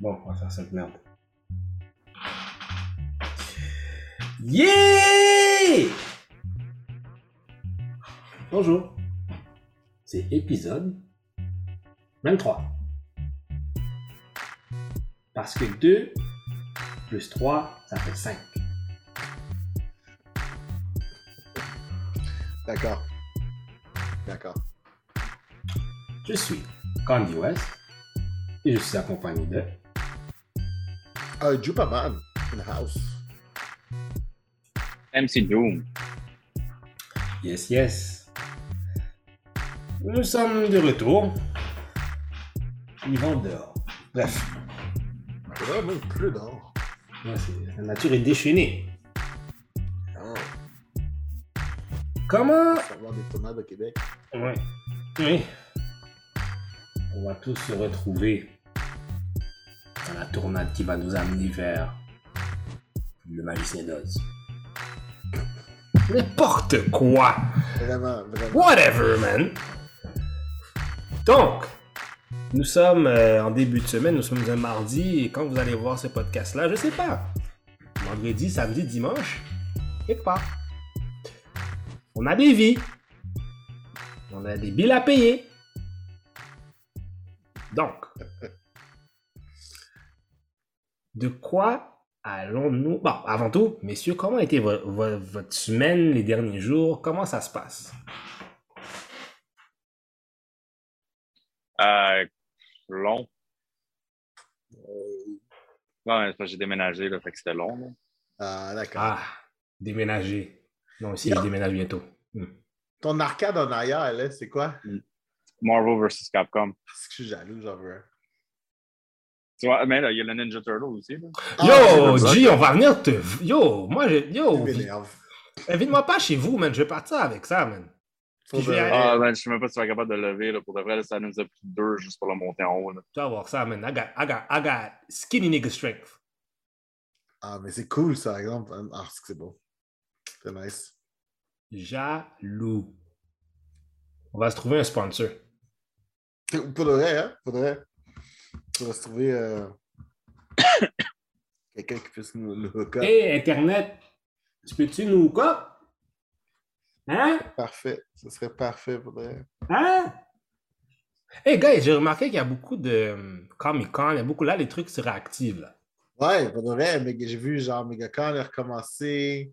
Bon, on va faire cette merde. Yeah! Bonjour. C'est épisode 23. Parce que 2 plus 3, ça fait 5. D'accord. D'accord. Je suis Candy West et je suis accompagné de Uh, Jupaman in the house. MC Doom. Yes Yes. Nous sommes de retour. Ils vont dehors. Bref, vraiment plus dehors. ouais, la nature est déchaînée. Ah, Comment ça va avoir des tomates au Québec. Ouais. Oui. On va tous se retrouver dans la tournade qui va nous amener vers le magicien d'Oz. N'importe quoi. Vraiment, vraiment. Whatever, man. Donc, nous sommes euh, en début de semaine, nous sommes un mardi, et quand vous allez voir ce podcast-là, je sais pas. Vendredi, samedi, dimanche, quelque part. On a des vies. On a des billes à payer. Donc, de quoi allons-nous... Bon, avant tout, messieurs, comment a été vo- vo- votre semaine les derniers jours? Comment ça se passe? Euh, long. Euh, Non, mais c'est parce que j'ai déménagé, là, fait que c'était long. Là. Ah, d'accord. Ah, déménager. Non, aussi, je déménage bientôt. Hmm. Ton arcade en arrière, là, c'est quoi? Marvel vs. Capcom. Parce que je suis jaloux, j'en veux un. Tu vois, mais là, il y a le Ninja Turtle aussi. Là. Yo, Ah, G, on va venir te... Yo, moi, je... Tu Yo, invite-moi pas chez vous, man. Je vais partir avec ça, man. Faut Puis je vais aller- Ah, ben, je sais même pas si tu vas être capable de le lever. Là. Pour de vrai, là, ça nous a pris deux juste pour le monter en haut. Là. Tu vas voir ça, man. I got, I got, I got skinny nigga strength. Ah, mais c'est cool, ça, par exemple. Ah, c'est que c'est beau. C'est nice. Jaloux. On va se trouver un sponsor. Pour de vrai, hein? Pour de vrai. On va se trouver euh, quelqu'un qui puisse nous, nous hook. Hey, Internet, tu peux-tu nous quoi? Hein? Parfait. Ce serait parfait pour de vrai. Hein? Hey, gars, j'ai remarqué qu'il y a beaucoup de hum, Comic-Con, il y a beaucoup là, les trucs se réactivent, là. Ouais, pour de vrai, mais j'ai vu genre MegaCon a recommencé.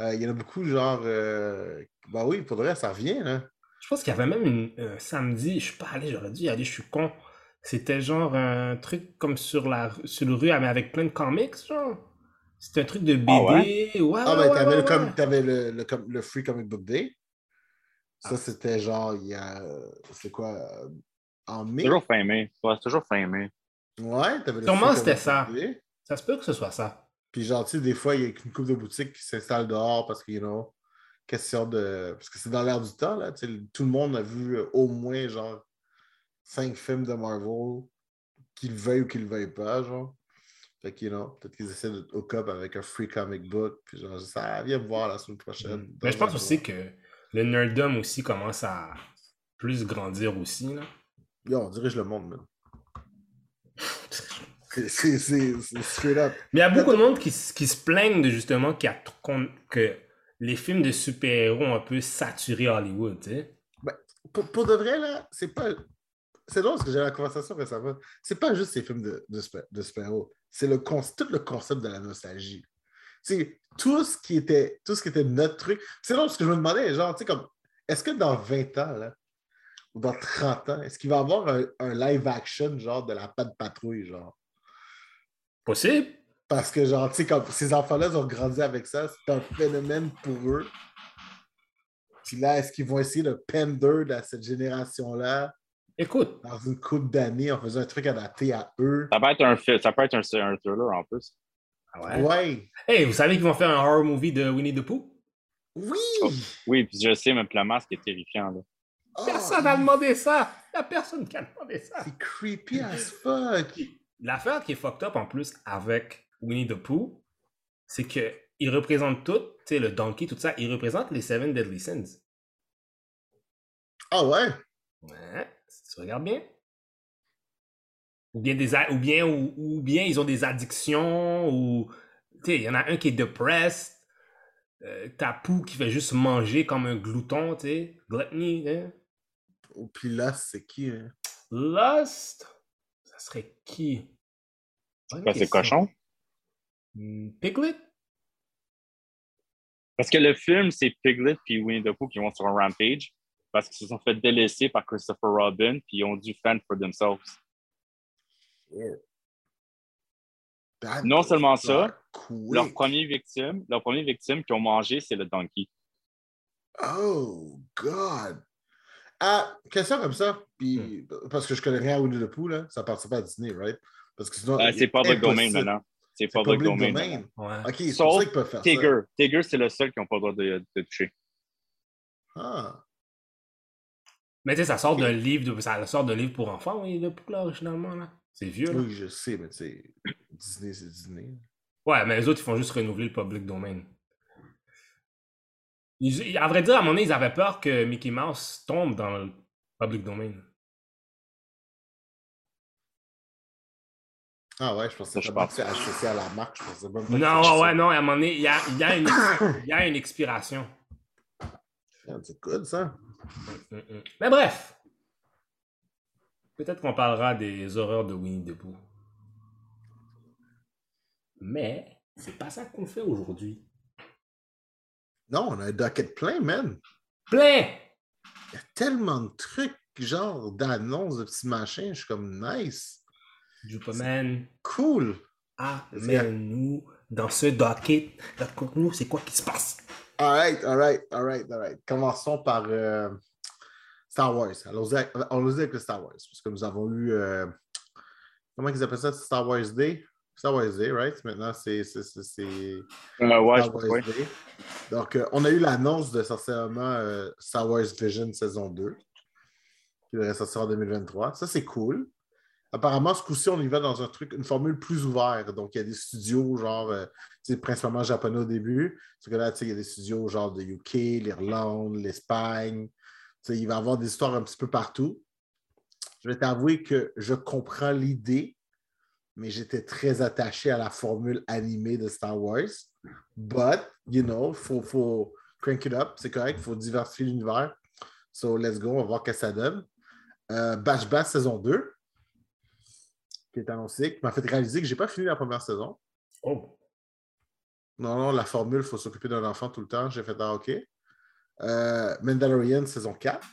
Euh, il y en a beaucoup, genre. euh, Bah oui, pour de vrai, ça revient, là. Je pense qu'il y avait même une, un samedi, je suis pas allé, j'aurais dû y aller, je suis con. C'était genre un truc comme sur la sur le rue, mais avec plein de comics, genre. C'était un truc de BD. Ah ouais, ouais, Ah, ouais, ben, t'avais ouais, le, com- t'avais le, le, com- le Free Comic Book Day. Ça, Ah. c'était genre, il y a. C'est quoi euh, En mai? Toujours fin mai. Ouais, c'est toujours fin mai. Ouais, t'avais le Sûrement, Free c'était Comic ça. Day. Ça se peut que ce soit ça. Puis, genre, tu sais, des fois, il y a une couple de boutiques qui s'installent dehors parce que, you know, question de. Parce que c'est dans l'air du temps, là. tout le monde a vu euh, au moins, genre, cinq films de Marvel, qu'ils le veuillent ou qu'ils le veuillent pas, genre. Fait que, you know, peut-être qu'ils essaient de hook up avec un free comic book. Puis, genre, ça viens me voir la semaine prochaine. Mm. Mais je pense aussi que le nerddom aussi commence à plus grandir aussi, là. Yo, on dirige le monde, man. C'est- straight up. Mais il y a beaucoup de monde qui, qui se plaignent de justement qu'il y a trop- qu'on- que les films de super-héros ont un peu saturé Hollywood, tu sais. Pour, pour de vrai, là, c'est pas. C'est drôle parce que j'ai eu la conversation récemment. C'est pas juste ces films de, de, super- de super-héros. C'est le tout le concept de la nostalgie. C'est tout ce qui était tout ce qui était notre truc. C'est drôle parce que je me demandais, genre, tu sais, comme, est-ce que dans 20 ans, là, ou dans 30 ans, est-ce qu'il va y avoir un, un live action, genre, de la patte patrouille, genre? Possible. Parce que, genre, tu sais, comme ces enfants-là ils ont grandi avec ça, c'est un phénomène pour eux. Puis là, est-ce qu'ils vont essayer de pender à cette génération-là? Écoute, dans une couple d'années en faisant un truc adapté à eux? Ça peut être un, ça peut être un, un thriller en plus. ah ouais? Ouais. Hey, vous savez qu'ils vont faire un horror movie de Winnie the Pooh? Oui! Oh. Oui, puis je sais, même le masque est terrifiant. Là. Oh, Personne n'a demandé ça. Il n'y a personne qui a demandé ça. C'est creepy as fuck. L'affaire qui est fucked up en plus avec Winnie the Pooh, c'est que il représente tout, tu sais, le donkey, tout ça, il représente les Seven Deadly Sins. Ah ouais? Ouais. tu regardes bien. Ou bien, des, a- ou, bien, ou, ou bien ils ont des addictions, ou. Tu sais, il y en a un qui est depressed. Euh, T'as Pou qui fait juste manger comme un glouton, tu sais. Gluttony, hein. Ou puis là, c'est qui? hein? Lust, ça serait qui? Ben, c'est question. cochon? Hmm, Piglet? Parce que le film, c'est Piglet puis Winnie the Pooh qui vont sur un rampage parce qu'ils se sont fait délaisser par Christopher Robin puis ils ont dû fend for themselves. Non seulement ça, quick. Leur première victime, leur première victime qu'ils ont mangé, c'est le donkey. Oh, God! Ah, question comme ça, puis Hmm. parce que je connais rien à Winnie the Pooh, là, ça participe à Disney, right? Parce que sinon. Euh, c'est public impossible. domain maintenant. C'est public, public domain. domain. Ouais. Ok, c'est pour ça qu'ils peuvent faire ça. Tigger. Tigger, c'est le seul qui n'a pas le droit de, de toucher. Ah, Mais tu sais, ça sort d'un livre, de- ça sort d'un livre pour enfants, oui, le Pou, là, originalement, là. C'est vieux, là. oui, je sais, mais tu sais, Disney, c'est Disney. Ouais, mais les autres, ils font juste renouveler le public domain. Ils- à vrai dire, à un moment donné, ils avaient peur que Mickey Mouse tombe dans le public domain. Ah ouais, je pensais que Je c'était pense. parti associé à la marque, je pensais même pas que Non, ouais, ça. non, à un moment donné, il y a, il y a une, il y a une expiration. C'est good, ça. Mm, mm. Mais bref. Peut-être qu'on parlera des horreurs de Winnie the Pooh. Mais c'est pas ça qu'on fait aujourd'hui. Non, on a un docket plein, man. Plein! Il y a tellement de trucs, genre d'annonces, de petits machins, je suis comme nice. Jupaman, Cool. amène-nous dans ce docket. Raconte-nous c'est quoi qui se passe? Alright, alright, alright, alright. Commençons par euh, Star Wars. Allons-y avec, le Star Wars. Parce que nous avons eu. euh, comment ils appellent ça? Star Wars Day? Star Wars Day, right? Maintenant, c'est. c'est, c'est, c'est Euh, ouais, Star Wars ouais. Day. Donc, euh, on a eu l'annonce de euh, Star Wars Vision saison 2, qui devrait sortir en 2023. Ça, c'est cool. Apparemment, ce coup-ci, on y va dans un truc, une formule plus ouverte. Donc, il y a des studios, genre, euh, tu sais, principalement japonais au début. Parce que là, il y a des studios genre de UK, l'Irlande, l'Espagne. Il va y avoir des histoires un petit peu partout. Je vais t'avouer que je comprends l'idée, mais j'étais très attaché à la formule animée de Star Wars. But, you know, il faut, faut crank it up, c'est correct, il faut diversifier l'univers. So, let's go, on va voir ce que ça donne. Euh, Bash Bash saison 2, qui est annoncé, qui m'a fait réaliser que je n'ai pas fini la première saison. Oh. Non, non, la formule, il faut s'occuper d'un enfant tout le temps. J'ai fait ah, OK. Euh, Mandalorian saison 4.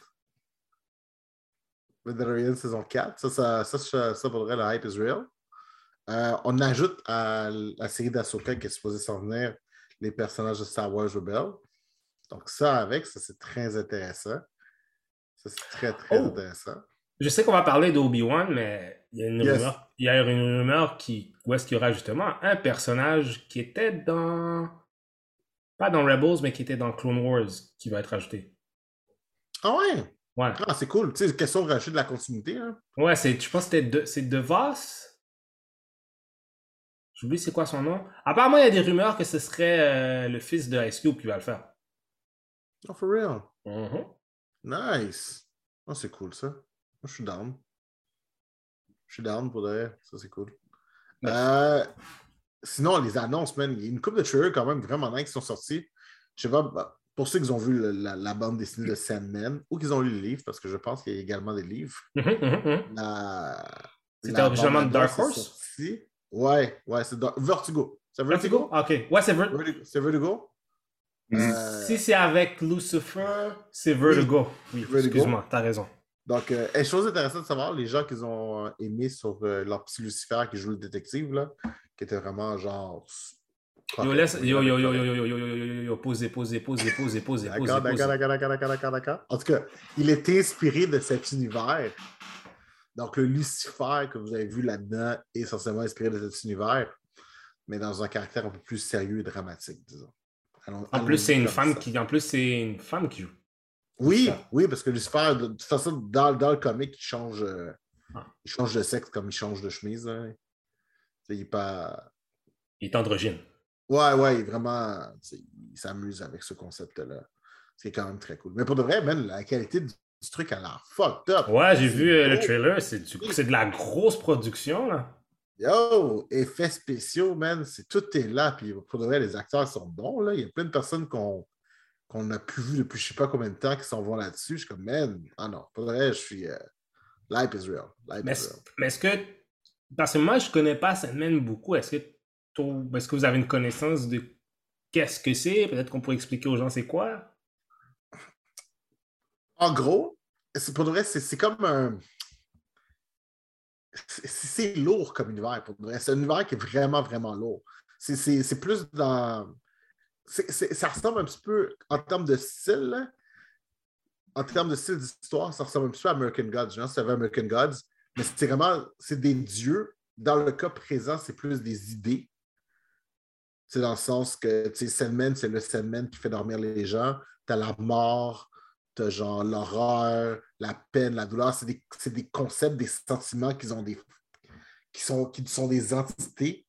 Mandalorian saison 4. Ça, ça, ça, ça, ça vaudrait la hype is real. Euh, on ajoute à la série d'Asoka qui est supposée s'en venir les personnages de Star Wars Rebelle. Donc, ça avec, ça c'est très intéressant. Ça c'est très, très Oh. intéressant. Je sais qu'on va parler d'Obi-Wan, mais il y a une Yes. rumeur, il y a une rumeur qui, où est-ce qu'il y aura justement un personnage qui était dans, pas dans Rebels, mais qui était dans Clone Wars, qui va être ajouté. Ah ouais! Ouais, Ah, c'est cool. Tu sais, question de rajouter de la continuité. Hein? ouais, c'est, je pense que c'était de, c'est DeVos. J'oublie c'est quoi son nom. Apparemment, il y a des rumeurs que ce serait euh, le fils de Ice Cube qui va le faire. Oh, for real? Mhm. Nice. Oh, c'est cool ça. Moi, je suis down. Je suis down pour vrai. Ça, c'est cool. Euh, sinon, les annonces, man, il y a une couple de trailers quand même vraiment nice qui sont sortis. Je sais pas, bah, pour ceux qui ont vu le- la, la bande dessinée de Sandman ou qui ont lu le livre, parce que je pense qu'il y a également des livres. La, C'était Dark Horse? Ouais, ouais, c'est Vertigo. C'est Vertigo? Vertigo? Ok. Ouais, c'est Ver- Vertigo. C'est Vertigo? Mhm. Euh, Si c'est avec Lucifer, c'est Vertigo. Oui, Vertigo. excuse-moi, t'as raison. Donc, euh, et chose intéressante de savoir, les gens qu'ils ont euh, aimé sur euh, leur petit Lucifer qui joue le détective, là, qui était vraiment genre. Yo, laisse, yo, yo, yo, yo, yo, yo, yo, yo, yo, yo, yo, posez, posez, posez, posez, posez, posez, D'accord, d'accord, d'accord, d'accord, d'accord, d'accord, d'accord. En tout cas, il est inspiré de cet univers. Donc, le Lucifer que vous avez vu là-dedans est essentiellement inspiré de cet univers, mais dans un caractère un peu plus sérieux et dramatique, disons. Allons- En plus, une femme qui, en plus, c'est une femme qui joue. Oui, oui, parce que Lucifer, de toute façon, dans, dans le comic, il change, euh, Ah. il change de sexe comme il change de chemise. hein. Il est pas. Il est androgyne. Ouais, ouais, il est vraiment. Il s'amuse avec ce concept-là. C'est quand même très cool. Mais pour de vrai, même la qualité du du truc a l'air fucked up. Ouais, j'ai vu euh, le trailer, c'est du- c'est de la grosse production, là. Yo, effets spéciaux, man, c'est tout est là. Puis pour de vrai, les acteurs sont bons. Là. Il y a plein de personnes qu'on qu'on n'a plus vues depuis je sais pas combien de temps qui s'en vont là-dessus. Je suis comme, man, ah non, pour vrai, je suis. euh, Life is real. Life Mais, is real. mais est-ce que. Parce que moi, je connais pas Sandman beaucoup. Est-ce que, que vous avez une connaissance de qu'est-ce que c'est? Peut-être qu'on pourrait expliquer aux gens c'est quoi? En gros, pour de vrai, c'est comme un. c'est- lourd comme univers, pour vrai. C'est un univers qui est vraiment, vraiment lourd. C'est- C'est c'est ça ressemble un petit peu, en termes de style, en termes de style d'histoire, ça ressemble un petit peu à American Gods. Genre, c'est American Gods, mais c'est vraiment, c'est des dieux. Dans le cas présent, c'est plus des idées. C'est dans le sens que, tu sais, Sandman, c'est le Sandman qui fait dormir les gens. T'as la mort, t'as genre l'horreur, la peine, la douleur. C'est des, des concepts, des sentiments qui, ont des, qui, sont, qui sont des entités.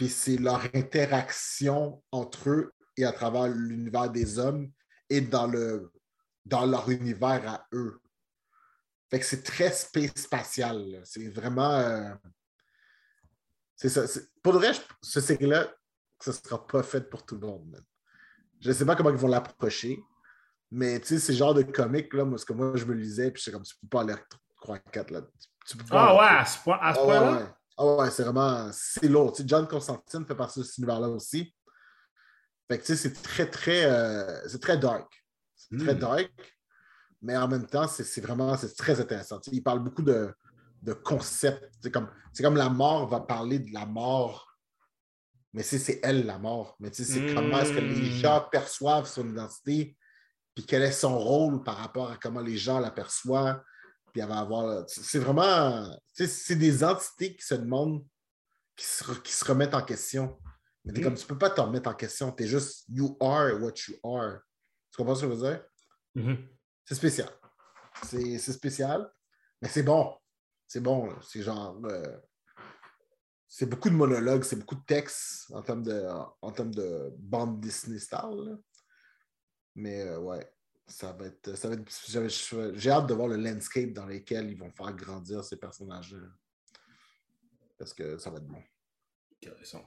Puis c'est leur interaction entre eux et à travers l'univers des hommes et dans, le, dans leur univers à eux. Fait que c'est très space spatial. C'est vraiment. euh, c'est ça. Pour vrai, je- ce série-là, ce ne sera pas fait pour tout le monde. Je ne sais pas comment ils vont l'approcher. Mais tu sais, c'est le genre de comique, là, moi, ce que moi, je me lisais, puis c'est comme, tu peux pas aller croire quatre là. Tu, tu peux pas Ah aller- ouais, à ce ah point-là? Ouais, ouais. Ah ouais, c'est vraiment, c'est lourd. Tu sais, John Constantine fait partie de cet univers-là aussi. Fait que tu sais, c'est très, très, euh, c'est très dark. C'est très Hmm. dark, mais en même temps, c'est vraiment, c'est très intéressant. Tu sais, il parle beaucoup de, de concepts. C'est comme, comme la mort va parler de la mort, mais c'est c'est elle la mort. Mais tu sais, c'est Hmm. comment est-ce que les gens perçoivent son identité, puis quel est son rôle par rapport à comment les gens l'aperçoivent. Puis elle va avoir. C'est vraiment. C'est des entités qui se demandent, qui se, qui se remettent en question. Mais t'es Mm. comme tu peux pas te remettre en question. Tu es juste you are what you are. Tu comprends ce que je veux dire? Mhm. C'est spécial. C'est spécial, mais c'est bon. C'est bon. C'est genre. euh, c'est beaucoup de monologues, c'est beaucoup de textes en termes de, en termes de bande Disney style. là. Mais euh, ouais, ça va être. Ça va être j'ai- j'ai hâte de voir le landscape dans lequel ils vont faire grandir ces personnages-là. Parce que ça va être bon. Intéressant.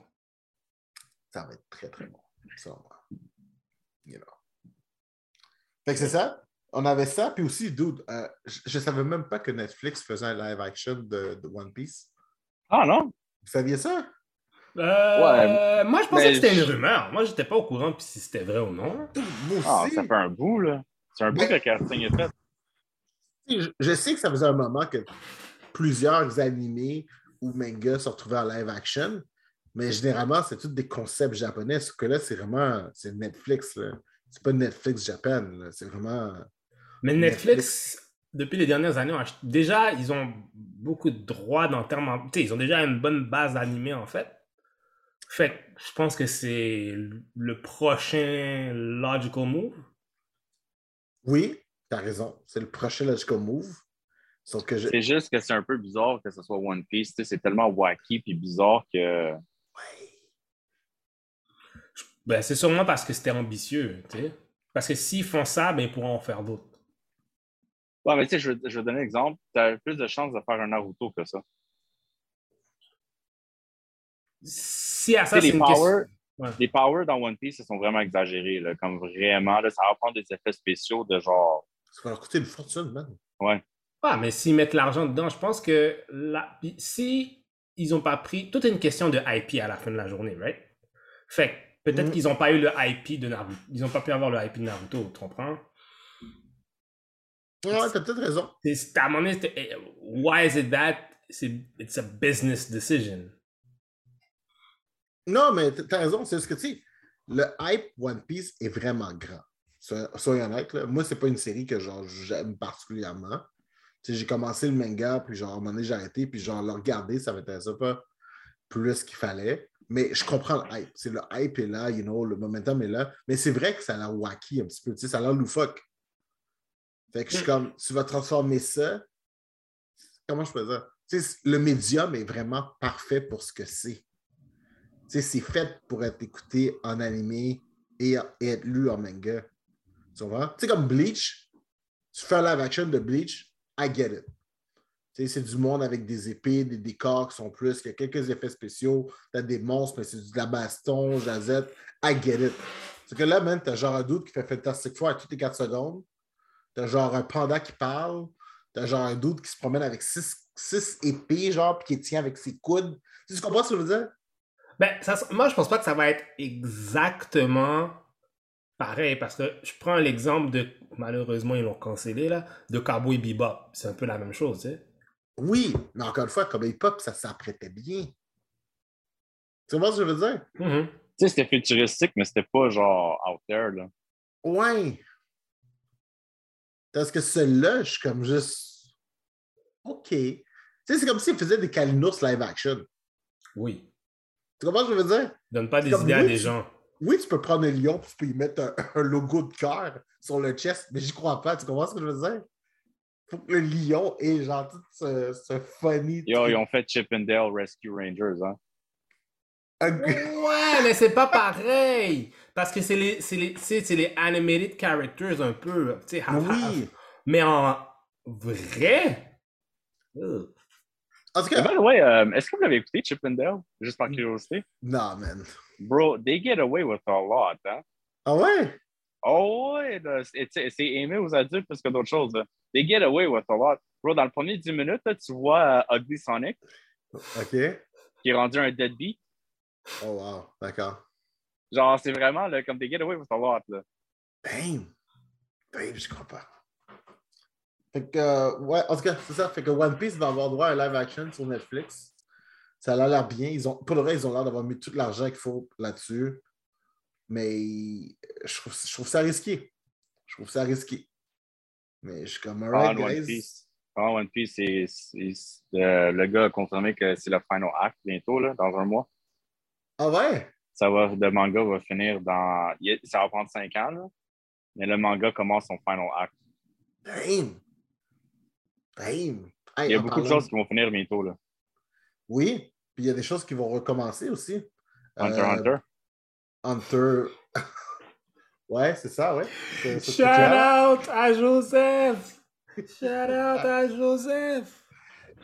Ça va être très, très bon. Ça, ouais. You know. Fait que c'est ça. On avait ça. Puis aussi, dude, euh, je ne savais même pas que Netflix faisait un live action de, de One Piece. Ah non? Vous saviez ça? Euh, moi, je pensais que c'était je- une rumeur. Moi, j'étais pas au courant puis si c'était vrai ou non. Moi Ah, aussi. ça fait un bout, là. C'est un bout que le casting est fait. Je, je sais que ça faisait un moment que plusieurs animés ou mangas se retrouvaient en live action, mais généralement, c'est tous des concepts japonais. Ce que là, c'est vraiment c'est Netflix. là. C'est pas Netflix Japan. là. C'est vraiment. Mais Netflix, depuis les dernières années, déjà, ils ont beaucoup de droits dans le terme. en- Tu sais, ils ont déjà une bonne base d'animés, en fait. Fait que je pense que c'est le prochain logical move. Oui, t'as raison. C'est le prochain logical move. Sauf que je. C'est juste que c'est un peu bizarre que ce soit One Piece. C'est tellement wacky puis bizarre que. Ben, c'est sûrement parce que c'était ambitieux, tu sais. Parce que s'ils font ça, ben, ils pourront en faire d'autres. Ouais, mais tu sais, je, vais- je vais donner un exemple. Tu as plus de chances de faire un Naruto que ça. Si à ça, c'est une question... Ouais. les powers dans One Piece, ils sont vraiment exagérés. Là, comme vraiment, là, ça va prendre des effets spéciaux de genre. Ça va leur coûter une fortune, man. Ouais. Ah, mais s'ils mettent l'argent dedans, je pense que là, si ils ont pas pris. Tout est une question de IP à la fin de la journée, right? Fait que peut-être Mhm. qu'ils ont pas eu le IP de Naruto. Ils ont pas pu avoir le IP de Naruto, tu comprends? Ouais, t'as peut-être raison. C'est- À un moment donné, c'était, eh, why is it that? C'est- It's a business decision. Non, mais t'as raison. C'est ce que tu sais. Le hype One Piece est vraiment grand. So- Soyons honnêtes, là. Moi, c'est pas une série que genre j'aime particulièrement. Tu sais, j'ai commencé le manga, puis genre, à un moment donné, j'ai arrêté, puis genre, le regarder, ça m'intéressait pas plus qu'il fallait. Mais je comprends le hype. C'est le hype est là, you know, le momentum est là. Mais c'est vrai que ça a l'air wacky un petit peu. Tu sais, ça a l'air loufoque. Fait que je suis comme, tu vas transformer ça. Comment je peux dire? Tu sais, le médium est vraiment parfait pour ce que c'est. C'est fait pour être écouté en animé et, être lu en manga. Tu vois? Tu sais, comme Bleach, Tu fais un live action de Bleach, I get it. C'est du monde avec des épées, des décors qui sont plus, il y a quelques effets spéciaux, t'as des monstres, mais c'est de la baston, jazette. I get it. C'est que là, man, t'as genre un doute qui fait Fantastic Four à toutes les 4 secondes. T'as genre un panda qui parle. T'as genre un doute qui se promène avec six, six épées, genre, puis qui tient avec ses coudes. Tu comprends ce que je veux dire? Ben, ça, moi, je pense pas que ça va être exactement pareil, parce que je prends l'exemple de, malheureusement, ils l'ont cancellé, là, de Cowboy Bebop. C'est un peu la même chose, tu sais. Oui, mais encore une fois, Cowboy Bebop, ça s'apprêtait bien. Tu vois ce que je veux dire? Mhm. Tu sais, c'était futuristique, mais c'était pas genre out there, là. Ouais. Parce que celui-là, je suis comme juste. OK. Tu sais, c'est comme s'ils faisaient des Kalinos live action. Oui. Tu comprends ce que je veux dire? Donne pas des idées à des gens. Oui, tu peux prendre un lion puis tu peux y mettre un, un logo de cœur sur le chest, mais j'y crois pas. Tu comprends ce que je veux dire? Faut que le lion ait genre tout ce, ce funny. Yo, truc. ils ont fait Chippendale Rescue Rangers, hein. Ouais, mais c'est pas pareil. Parce que c'est les, c'est les, tu sais, c'est les animated characters un peu. Half-. Oui. Mais en vrai. Ugh. En tout cas, by the way, euh, est-ce que vous l'avez écouté, Chippendale? Juste par curiosité. non, man. Bro, they get away with a lot, hein? Ah ouais? Oh ouais, c'est aimé aux adultes plus que d'autres choses. là. They get away with a lot. Bro, dans le premier 10 minutes, là, tu vois euh, Ugly Sonic OK. qui est rendu un deadbeat. Oh, wow. D'accord. Genre, c'est vraiment là, comme they get away with a lot. Là. Damn. Damn, je crois pas. Fait que, euh, ouais, en tout cas, c'est ça. Fait que One Piece va avoir droit à un live action sur Netflix. Ça a l'air bien. Ils ont, pour le vrai, ils ont l'air d'avoir mis tout l'argent qu'il faut là-dessus. Mais je trouve, je trouve ça risqué. Je trouve ça risqué. Mais je suis comme, Ah, alright, One guys. Piece. Ah, One Piece, c'est, c'est- c'est- euh, le gars a confirmé que c'est le final act bientôt, là, dans un mois. Ah ouais? Ça va, le manga va finir dans. Ça va prendre 5 ans, là. Mais le manga commence son final act. Damn. Damn. Hey, Il y a beaucoup de choses qui vont finir bientôt, là. Oui. Puis il y a des choses qui vont recommencer aussi. Hunter Euh, Hunter. Hunter. ouais, c'est ça, ouais. C'est- c'est Shout clair. out à Joseph! Shout out à Joseph!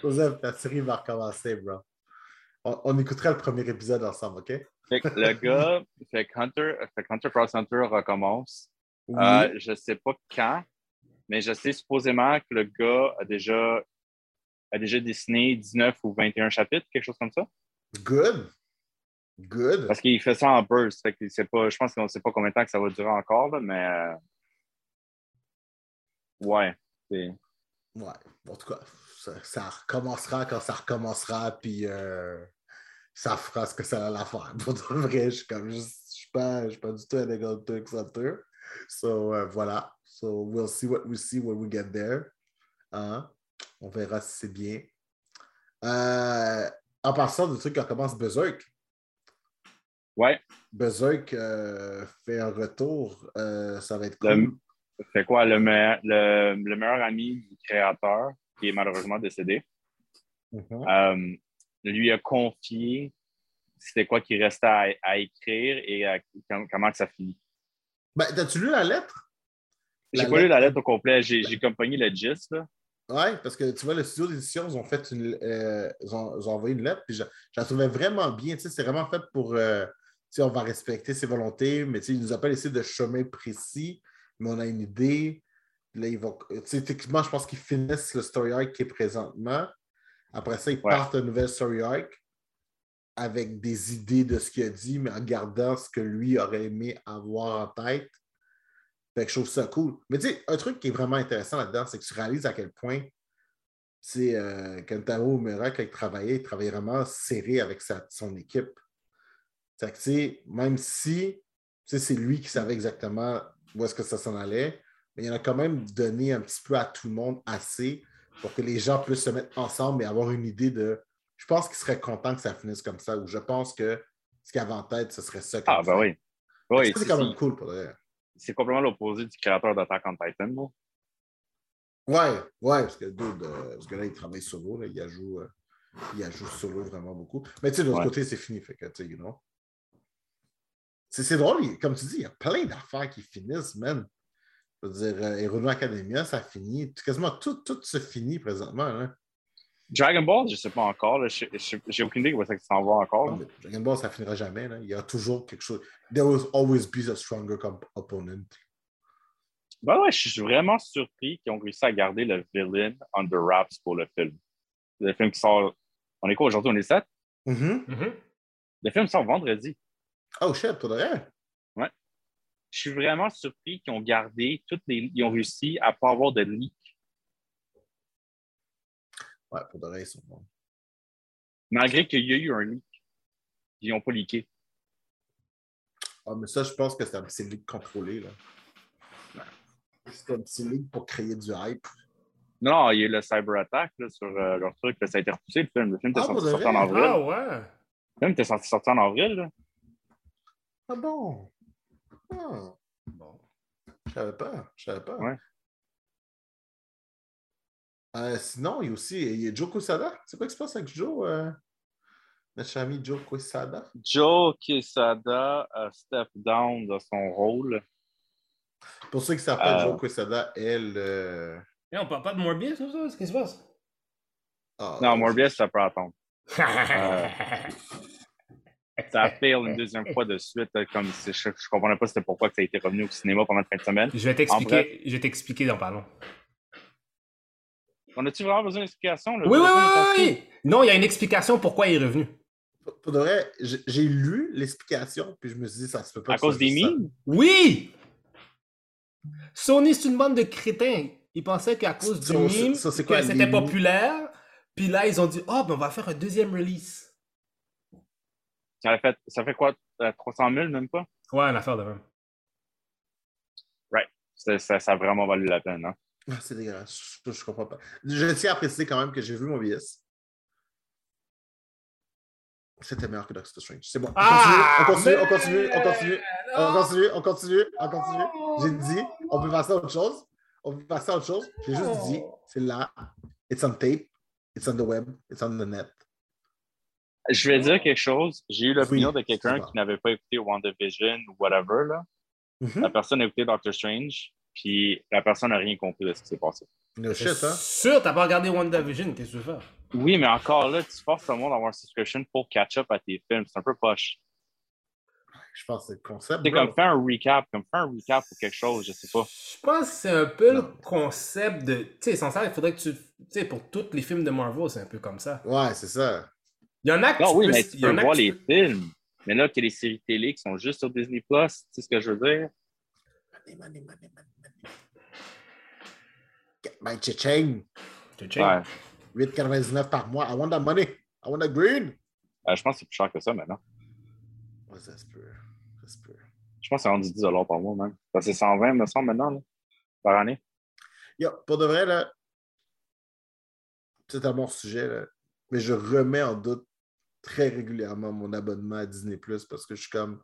Joseph, la série va recommencer, bro. On, on écoutera le premier épisode ensemble, OK? Fait que le gars, fait que Hunter, fait que Hunter Cross Hunter recommence. Oui. Euh, je sais pas quand, mais je sais supposément que le gars a déjà, a déjà dessiné 19 ou 21 chapitres, quelque chose comme ça. Good. Good. Parce qu'il fait ça en burst. Fait que pas, je pense qu'on ne sait pas combien de temps que ça va durer encore, là, mais euh, ouais. Ouais. En tout cas, ça, ça recommencera quand ça recommencera, puis euh, ça fera ce que ça a à faire. Pour de vrai, je suis comme, je je suis suis pas du tout un égal de Hunter. So, euh, voilà. So, we'll see what we see when we get there. Hein? On verra si c'est bien. Euh, en passant du truc qui commence Berserk, Ouais. Berserk euh, fait un retour. euh, ça va être cool. Fait quoi, le, me- le, le meilleur ami du créateur, qui est malheureusement décédé, Mhm. euh, lui a confié c'était quoi qui restait à, à écrire et à- comment ça finit. Ben, T'as-tu lu la lettre? J'ai pas lu la lettre- lettre au complet, j'ai pogné le gist. Là. Oui, parce que tu vois, le studio d'édition, ils ont fait une, euh, ils, ont, ils ont envoyé une lettre, puis je, je la trouvais vraiment bien. Tu sais, c'est vraiment fait pour, euh, tu sais, on va respecter ses volontés, mais tu sais, ils nous pas laissé de chemin précis, mais on a une idée. Là, ils vont, tu sais, techniquement, je pense qu'ils finissent le story arc qui est présentement. Après ça, ils Ouais. partent un nouvel story arc avec des idées de ce qu'il a dit, mais en gardant ce que lui aurait aimé avoir en tête. Fait que je trouve ça cool. Mais tu sais, un truc qui est vraiment intéressant là-dedans, c'est que tu réalises à quel point c'est euh, Kentaro Umura, quand il travaillait, il travaillait vraiment serré avec sa- son équipe. Fait que, tu sais, même si c'est lui qui savait exactement où est-ce que ça s'en allait, mais il en a quand même donné un petit peu à tout le monde assez pour que les gens puissent se mettre ensemble et avoir une idée de. Je pense qu'il serait content que ça finisse comme ça, ou je pense que ce qu'il avait en tête, ce serait ça. Ah, ben ça. oui. Oui, c'est quand même cool pour vrai. C'est complètement l'opposé du créateur d'Attack on Titan. là. Ouais, ouais, parce que, dude, euh, parce que là, il travaille solo, là, il joue, il joue solo vraiment beaucoup. Mais tu sais, de l'autre Ouais. côté, c'est fini, fait que, tu sais, you know. C'est c'est drôle, il- comme tu dis, il y a plein d'affaires qui finissent, man. Je veux dire, euh, Academia, ça finit. Quasiment tout, tout se finit présentement. Hein. Dragon Ball, je ne sais pas encore. là. Je- je- J'ai aucune idée où ça s'en va encore. Non, Dragon Ball, ça finira jamais. là. Il y a toujours quelque chose. There will always be a stronger opponent. Ben ouais, je suis vraiment surpris qu'ils ont réussi à garder le villain under wraps pour le film. Le film qui sort. On est quoi aujourd'hui? On est 7? Mhm. Mhm. Le film sort vendredi. Oh shit, pour de vrai? Je suis vraiment surpris qu'ils ont gardé toutes les. Ils ont réussi à ne pas avoir de leak. Ouais, pour de vrai, ils sont bons. Malgré qu'il y a eu un leak. Ils n'ont pas leaké. Ah, mais ça, je pense que c'est un petit league contrôlé. Là. C'est un petit league pour créer du hype. Non, il y a eu le cyber attack là, sur euh, leur truc. là, ça a été repoussé, le film. Le film était Ah, sortir en avril. Ah ouais. Le film était sortir en avril. là. Ah bon? Ah, Bon. je savais pas. Je savais pas. Ouais. Euh, sinon, il y a aussi il y a Joe Quesada. C'est quoi qui se passe avec Joe? euh, Notre ami Joe Quesada? Joe Quesada a step down de son rôle. Pour ceux qui ne savent pas, Euh. Joe Quesada, elle. euh, Et on parle pas de Morbius, ou ça? Qu'est-ce qui se passe? ah, Non, Morbius, ça peut attendre. Ça a fail une deuxième fois de suite. euh, Comme si je, je comprenais pas c'était pourquoi que ça a été revenu au cinéma pendant la fin de semaine. Je vais t'expliquer, je vais t'expliquer dans pas long. On a-tu vraiment besoin d'explication? Oui, oui, oui, oui, oui. Non, il y a une explication pourquoi il est revenu. Pour de vrai, j'ai lu l'explication, puis je me suis dit, ça se peut pas. À cause des mimes? Oui! Sony, c'est une bande de crétins. Ils pensaient qu'à cause du que quoi, c'était populaire. Puis là, ils ont dit, oh, ben on va faire un deuxième release. Ça, a fait, ça fait quoi? euh, 300 000, même pas? Ouais, une affaire de même. Ça, ça, ça a vraiment valu la peine. Hein? Ah, c'est dégueulasse. Je, je comprends pas. Je tiens à préciser quand même que j'ai vu mon BS. C'était meilleur que Doctor Strange. C'est bon. On Ah, continue, on continue, on continue, on continue, on continue, on continue. J'ai dit, on peut passer à autre chose. On peut passer à autre chose. J'ai juste dit, c'est là. It's on tape. It's on the web. It's on the net. Je vais dire quelque chose. J'ai eu l'opinion Oui, de quelqu'un qui n'avait pas écouté WandaVision ou whatever. Là. Mhm. La personne a écouté Doctor Strange, puis la personne n'a rien compris de ce qui s'est passé. No shit, hein? Sûr, t'as pas regardé WandaVision, qu'est-ce que tu veux faire? Oui, mais encore là, tu forces le monde à avoir une subscription pour catch up à tes films. C'est un peu poche. Je pense que c'est le concept. C'est comme faire un recap, comme faire un recap pour quelque chose, je sais pas. Je pense que c'est un peu le concept de. Tu sais, sans ça, il faudrait que tu. Tu sais, pour tous les films de Marvel, c'est un peu comme ça. Ouais, c'est ça. Il y en a que Non, tu oui, peux- mais tu il y en peux a voir que tu les films. Mais là, qu'il y a les séries télé qui sont juste sur Disney Plus, tu sais ce que je veux dire? Money, money, money, cha-ching. Tu check. Ouais. 8,99 par mois. I want that money. I want that green. Euh, je pense que c'est plus cher que ça maintenant. Ouais, ça se peut. Ça se peut. Je pense que c'est rendu 10 par mois même. Parce que c'est 120, me semble, maintenant, là, par année. Yo, pour de vrai, là, c'est un bon sujet, là, mais je remets en doute très régulièrement mon abonnement à Disney Plus parce que je suis comme,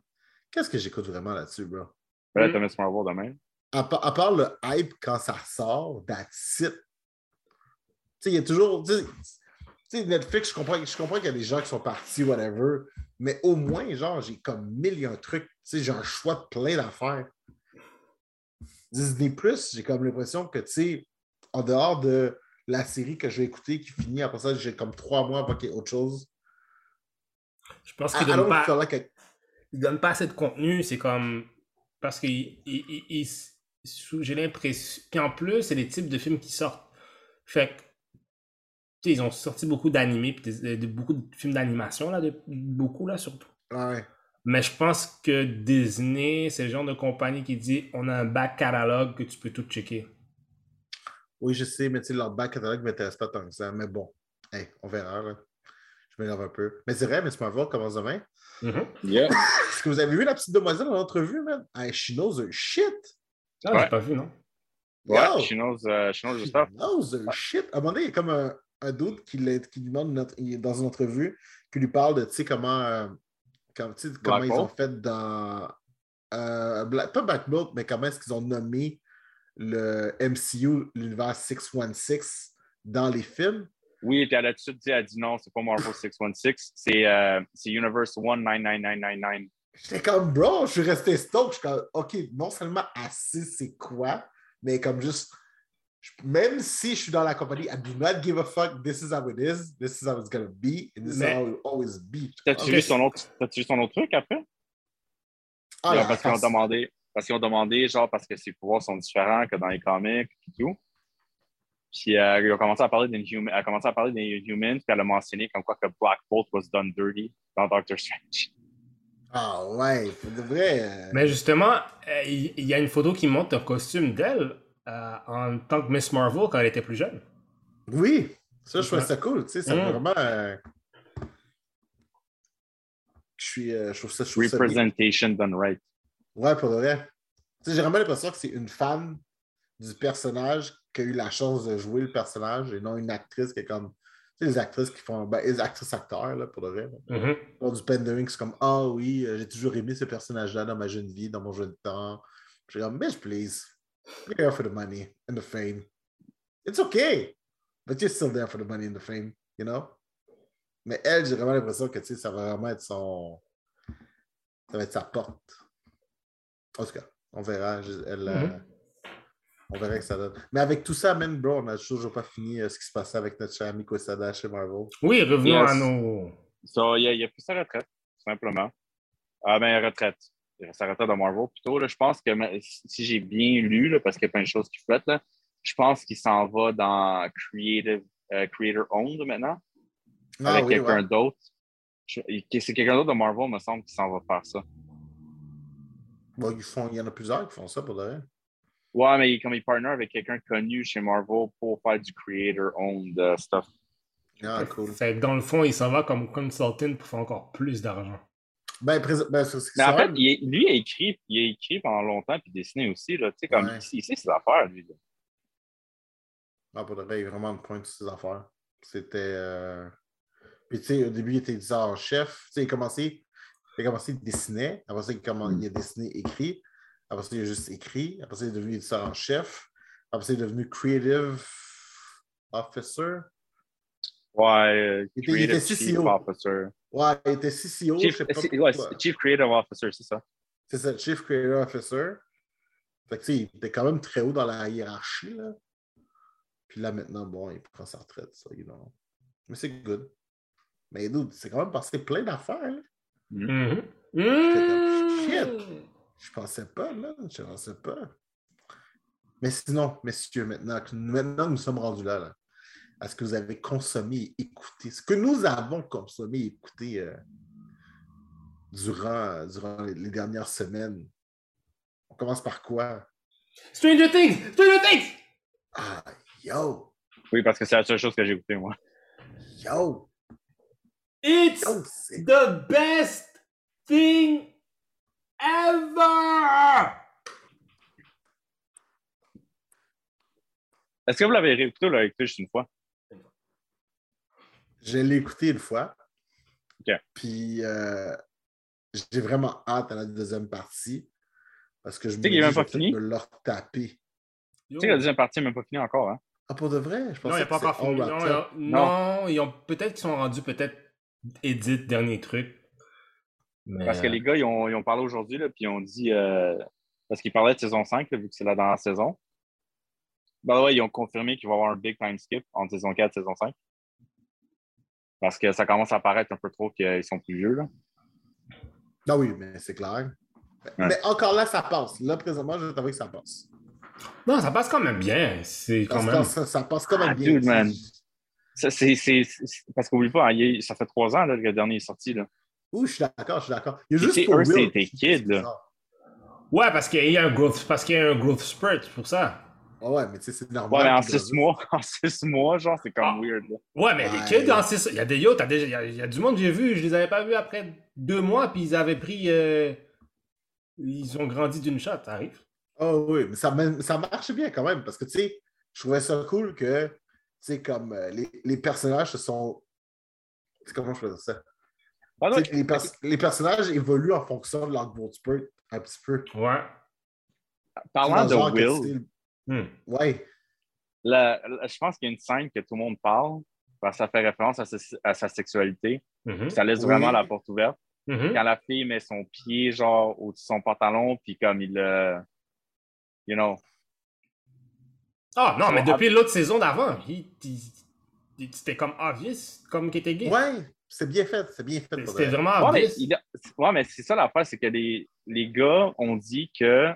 qu'est-ce que j'écoute vraiment là-dessus, bro? Mais Là, Mm. t'as Miss Marvel demain. À, pa- à part le hype quand ça sort, that's it. Tu sais, il y a toujours. Tu sais- Netflix, je comprends, je comprends qu'il y a des gens qui sont partis, whatever, mais au moins, genre, j'ai comme mille et un trucs. Tu sais, j'ai un choix de plein d'affaires. Disney Plus, j'ai comme l'impression que, tu sais, en dehors de la série que je vais écouter qui finit, après ça, j'ai comme trois mois avant qu'il y ait autre chose. Je pense I donnent don't pas. like donnent pas assez de contenu, c'est comme. Parce ils- j'ai l'impression. Puis en plus, c'est les types de films qui sortent. Fait que. Tu sais, ils ont sorti beaucoup d'animés, puis des- de- beaucoup de films d'animation, là, de- beaucoup, là, surtout. Ouais. Mais je pense que Disney, c'est le genre de compagnie qui dit on a un back catalogue que tu peux tout checker. Oui, je sais, mais tu sais, leur back catalogue ne m'intéresse pas tant que ça. Mais bon, hey, on verra. Là. Je m'énerve un peu. Mais c'est vrai, mais tu voir commence demain. Mhm. Yeah. Est-ce que vous avez vu la petite demoiselle dans l'entrevue, man? Hey, she knows her shit. Ah, Ouais. j'ai pas vu, non? Ouais, Yo! she knows, euh, she knows the She stuff. knows her shit. À un moment donné, il y a comme un, un doute qui, lui demande dans une entrevue, qui lui parle de, tu sais, comment, euh, comme, tu sais, comment ils ont fait dans. euh, Black- pas Black Bolt, mais comment est-ce qu'ils ont nommé le MCU, l'univers 616, dans les films. Oui, puis elle a tout de suite dit, elle a dit non, c'est pas Marvel 616, c'est euh, c'est Universe 199999. J'étais comme, bro, je suis resté stoked. Je suis comme, OK, non seulement assez, c'est quoi, Mais comme juste, je- même si je suis dans la compagnie, I do not give a fuck. This is how it is. This is how it's gonna be. And this Mais- is how it will always be. T'as-tu vu son autre, vu son autre truc après? Ah, parce qu'ils ont demandé, parce qu'ils ont demandé, genre, parce que ses pouvoirs sont différents que dans les comics et tout. Puis euh, ils ont commencé à parler elle a commencé à parler des Humans, puis elle a mentionné comme quoi que Black Bolt was done dirty dans Doctor Strange. Ah ouais, pour de vrai. euh, Mais justement, euh, il y, a une photo qui montre un costume d'elle euh, en tant que Miss Marvel quand elle était plus jeune. Oui, ça, je trouvais Ouais. ça cool. Tu sais, ça Mm. vraiment. euh, Je suis. euh, je trouve ça. Je trouve ça. Representation done right. Ouais, pour de vrai. Tu sais, j'ai vraiment l'impression que c'est une fan du personnage qui a eu la chance de jouer le personnage et non une actrice qui est comme. Les actrices qui font. Ben, les actrices-acteurs, là, pour de vrai. là. Mhm. Pour du pandering, c'est comme Ah oui, euh, j'ai toujours aimé ce personnage-là dans ma jeune vie, dans mon jeune temps. J'ai comme, bitch, please. You're here for the money and the fame. It's okay. But you're still there for the money and the fame, you know? Mais elle, j'ai vraiment l'impression que tu sais, ça va vraiment être son. Ça va être sa porte. En tout cas, on verra. Elle, euh, Mhm. On verra que ça donne. Mais avec tout ça, man, bro, on n'a toujours pas fini euh, ce qui se passait avec notre cher ami Quesada chez Marvel. Oui, revenons Yes. à nos. So, il, a, il a pris sa retraite, tout simplement. Ah ben, retraite. Il a sa retraite de Marvel. Plutôt, là, je pense que si j'ai bien lu, là, parce qu'il y a plein de choses qui flottent, là, je pense qu'il s'en va dans Creative, euh, Creator Owned maintenant, Ah avec oui, quelqu'un ouais. d'autre. C'est quelqu'un d'autre de Marvel, me semble, qui s'en va faire ça. Bon, ils font, il y en a plusieurs qui font ça pour de vrai. Ouais, mais il- comme il partner avec quelqu'un connu chez Marvel pour faire du Creator Owned euh, stuff. Ah, cool. Fait que dans le fond, il s'en va comme consultant pour faire encore plus d'argent. Ben, ben, c'est- c'est Mais en fait, il, lui, il a écrit, il a écrit pendant longtemps puis dessiné aussi. Là, tu sais, comme Ouais. il, il sait ses affaires, lui. là. Ah, pour de vrai, il a vraiment de point de ses affaires. C'était. euh, Puis, tu sais, au début, il était en chef. Tu sais, il a commencé, il a commencé, il dessinait. Après ça, il, comm- il a dessiné, écrit. Après ça, il a juste écrit. Après ça, il est devenu éditeur en chef. Après ça, il est devenu creative officer. Ouais, euh, Il était- il Chief CCO. Officer. Ouais, il était CCO. Chief, je sais pas c'est- pourquoi. ouais, c'est Chief Creative Officer, c'est ça. C'est ça, Chief Creative Officer. Fait que, tu sais, il était quand même très haut dans la hiérarchie, là. Puis là, maintenant, bon, il prend sa retraite, ça, you know. Mais c'est good. Mais dude, c'est quand même passé plein d'affaires, là. Mhm. comme, shit. Je pensais pas, là. Je pensais pas. Mais sinon, messieurs, maintenant, que- maintenant nous sommes rendus là, là. Est-ce que vous avez consommé et écouté? Ce que nous avons consommé et écouté euh, durant, durant les, les dernières semaines? On commence par quoi? Stranger Things! Stranger Things! Ah, yo! Oui, parce que c'est la seule chose que j'ai écoutée, moi. Yo! It's Yo, the best thing ever! Est-ce que vous l'avez réécouté ou l'avez écouté juste une fois? Je l'ai écouté une fois. Puis euh, j'ai vraiment hâte à la deuxième partie. Parce que je me sais qu'il est dis, même je pas vais fini? me le retaper. Tu sais que la deuxième partie n'est même pas finie encore, hein? Ah, pour de vrai? Je Non, il n'y a pas que encore c'est fini. all Non, ils ont- non, ils ont peut-être qu'ils sont rendus peut-être edit dernier truc. Mais, Parce que euh, les gars, ils ont, ils ont parlé aujourd'hui, là, puis ils ont dit. euh, parce qu'ils parlaient de saison 5, là, vu que c'est la dernière saison. Ben ouais, ils ont confirmé qu'il va y avoir un big time skip entre saison 4 et saison 5. Parce que ça commence à paraître un peu trop qu'ils sont plus vieux, là. Ah oui, mais c'est clair. Ouais. Mais encore là, ça passe. Là, présentement, je vais t'avouer que ça passe. Non, ça passe quand même bien. C'est quand Ça, même. ça, ça passe quand même Ah, bien. dude, man. Ça, c'est, c'est- c'est- parce qu'oublie pas, hein, ça fait trois ans là, que le dernier est sorti. Là. Ouh, je suis d'accord, je suis d'accord. Il y a juste pour Will. kids, là. Ouais, parce qu'il y a un growth, parce qu'il y a un growth spurt c'est pour ça. Ah ouais, mais tu sais, c'est normal. Ouais, mais en six mois, en six mois, genre, c'est comme Ah. weird. Là. Ouais, mais les kids, dans six- il y a des yo, t'as déjà, il y a, il y a du monde que j'ai vu, je les avais pas vus après deux mois, puis ils avaient pris, euh, ils ont grandi d'une shot, ça arrive. Oh oui, mais ça, ça marche bien quand même parce que tu sais, je trouvais ça cool que, tu sais, comme euh, les, les personnages se sont. Comment je peux dire ça? Ah, sais, les, pers- les personnages évoluent en fonction de leur growth spurt un petit peu. Ouais. parlant de Will, Hmm. Ouais, la- la- je pense qu'il y a une scène que tout le monde parle, parce que ça fait référence à sa, à sa sexualité. Mhm. Ça laisse Oui. vraiment la porte ouverte. Mhm. Quand la fille met son pied, genre, au-dessus de son pantalon, puis comme il le. You know. Ah non, mais depuis l'autre saison d'avant, c'était comme obvious, comme qu'il était gay. Ouais, c'est bien fait, c'est bien fait. C'était vrai. vraiment Ouais, mais, il a- ouais, mais c'est ça l'affaire, c'est que les, les gars ont dit que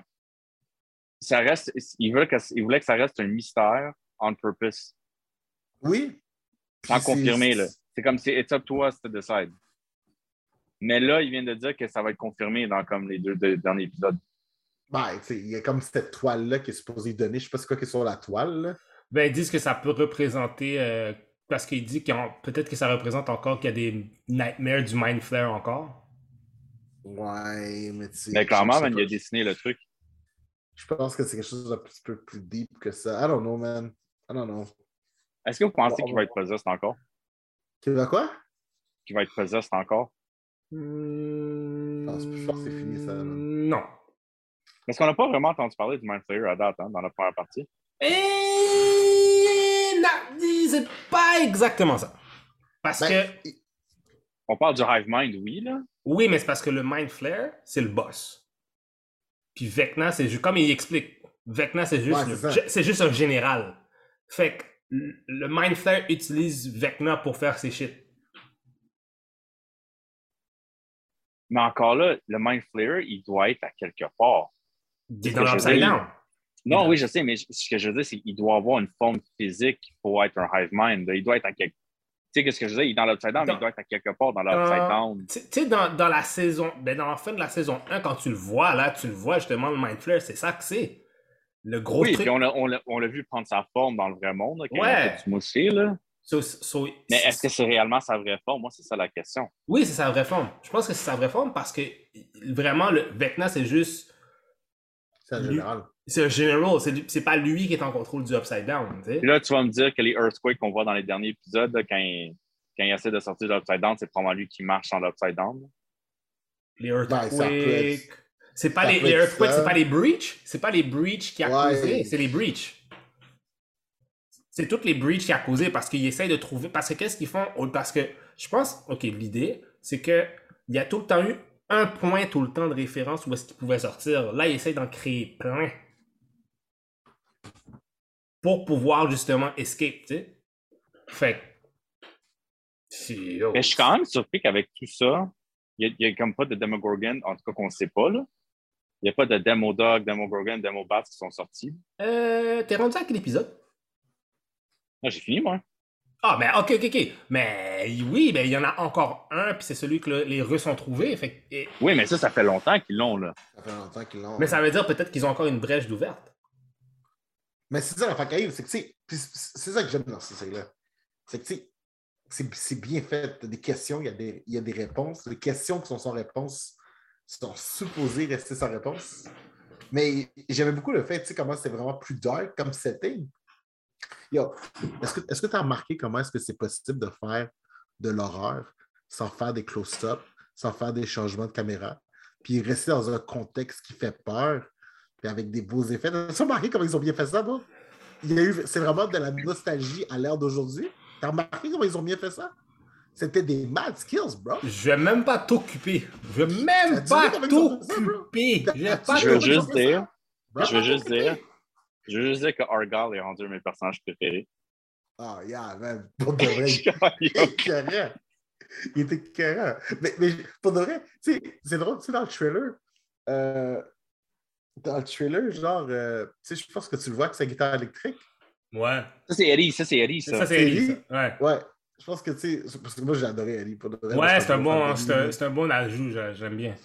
ça reste, ils voulaient que, ils voulaient que ça reste un mystère on purpose, Oui. sans c'est- confirmer. là. C'est comme si it's up to us to decide. Mais là, il vient de dire que ça va être confirmé dans comme les deux, deux derniers épisodes. Ben, il y a comme cette toile-là qui est supposée donner. Je sais pas c'est quoi qui est sur la toile. là. Ben, ils disent que ça peut représenter. euh, parce qu'il dit que peut-être que ça représente encore qu'il y a des nightmares du Mind Flare encore. Ouais, mais tu sais. Mais clairement, man, il a dessiné le truc. Je pense que c'est quelque chose d'un petit peu plus deep que ça. I don't know, man. I don't know. Est-ce que vous pensez Bon, qu'il va être possessed encore? Tu vas quoi? Qu'il va être possessed encore? Hmm, pense- je pense que c'est fini, ça, là. Non. Parce qu'on n'a pas vraiment entendu parler du Mind Flayer à date hein, dans la première partie. Et non, c'est pas exactement ça. Parce Ben, que. On parle du Hive Mind, oui, là. Oui, mais c'est parce que le Mind Flare, c'est le boss. Puis Vecna, c'est juste. Comme il explique, Vecna, c'est juste, Ouais, le- juste un général. Fait que le Mind Flare utilise Vecna pour faire ses shit. Mais encore là, le Mind Flayer, il doit être à quelque part. Il est dans l'Upside. Down. Non, oui, je sais, mais ce que je veux dire, c'est qu'il doit avoir une forme physique pour être un Hive Mind. Il doit être à quelque. Tu sais, qu'est-ce que je dis? Il est dans l'Upside Down, mais Dans- il doit être à quelque part dans l'Upside Euh, Down. Tu sais, dans, dans la saison, ben dans la fin de la saison 1, quand tu le vois, là, tu le vois justement, le Mind Flare, c'est ça que c'est. Le gros Oui, truc. puis on l'a on l'a- on l'a vu prendre sa forme dans le vrai monde, là, quand Ouais. il moussé, là. So- so- Mais est-ce que c'est réellement sa vraie forme? Moi, c'est ça la question. Oui, c'est sa vraie forme. Je pense que c'est sa vraie forme parce que vraiment, le Vecna, c'est juste. C'est général. C'est un general. C'est pas lui qui est en contrôle du Upside Down. là, tu vas me dire que les Earthquakes qu'on voit dans les derniers épisodes, là, quand, il, quand il essaie de sortir de l'Upside Down, c'est probablement lui qui marche dans l'Upside Down. Les Ben, Earthquakes. C'est pas les, les Earthquakes, c'est pas les Breach. C'est pas les Breach qui a Ouais. causé, c'est les Breach. C'est toutes les Breach qui a causé parce qu'ils essayent de trouver. Parce que qu'est-ce qu'ils font? Parce que je pense, ok, l'idée, c'est que il y a tout le temps eu un point tout le temps de référence où est-ce qu'ils pouvaient sortir. Là, ils essayent d'en créer plein. Pour pouvoir justement escape, tu sais. Fait que- c'est- oh. Mais je suis quand même surpris qu'avec tout ça, il n'y a, comme pas de Demogorgon, en tout cas qu'on ne sait pas. là. Il n'y a pas de Demo Dog, Demo Gorgon, Demo Bats qui sont sortis. Euh, T'es rendu à quel épisode? Là, j'ai fini, moi. Ah, mais ok, ok, ok. Mais oui, mais il y en a encore un, puis c'est celui que le- les Russes ont trouvé. Fait, et- Oui, mais ça, ça fait longtemps qu'ils l'ont, là. Ça fait longtemps qu'ils l'ont. mais ça veut dire peut-être qu'ils ont encore une brèche d'ouverte. Mais c'est ça la qui c'est que c'est c'est ça que j'aime dans cette série-là. C'est que c'est- c'est bien fait. Des questions, il y, a des, il y a des réponses. Les questions qui sont sans réponse sont supposées rester sans réponse. Mais j'aimais beaucoup le fait, tu sais, comment c'était vraiment plus dark comme setting. Est-ce que tu as remarqué comment est-ce que c'est possible de faire de l'horreur sans faire des close-up, sans faire des changements de caméra, puis rester dans un contexte qui fait peur, puis avec des beaux effets. T'as remarqué comment ils ont bien fait ça, toi? Il y a eu, c'est vraiment de la nostalgie à l'ère d'aujourd'hui. T'as remarqué comment ils ont bien fait ça? C'était des mad skills, bro. Je vais même pas t'occuper. Je vais même pas t'occuper. Je vais T'as- pas tu Je veux juste dire- Bro, je veux juste dire- Je veux juste dire que Argyle est rendu un de mes personnages préférés. Ah, yeah, man. Pour de vrai, il était écœurant. Il était écœurant. Mais, mais pour de vrai, tu sais, c'est drôle, tu sais, dans le trailer, euh, dans le trailer, genre, euh, tu sais, je pense que tu le vois avec sa guitare électrique. Ouais. Ça, c'est Eddie, ça, c'est Eddie, ça. Ça, c'est Ellie, ça. Ouais. Ouais. Je pense que, tu sais, parce que moi, j'ai adoré Ali. Pour vrai, Ouais, c'est un bon, c'est un, bon ajout, j'a- j'aime bien.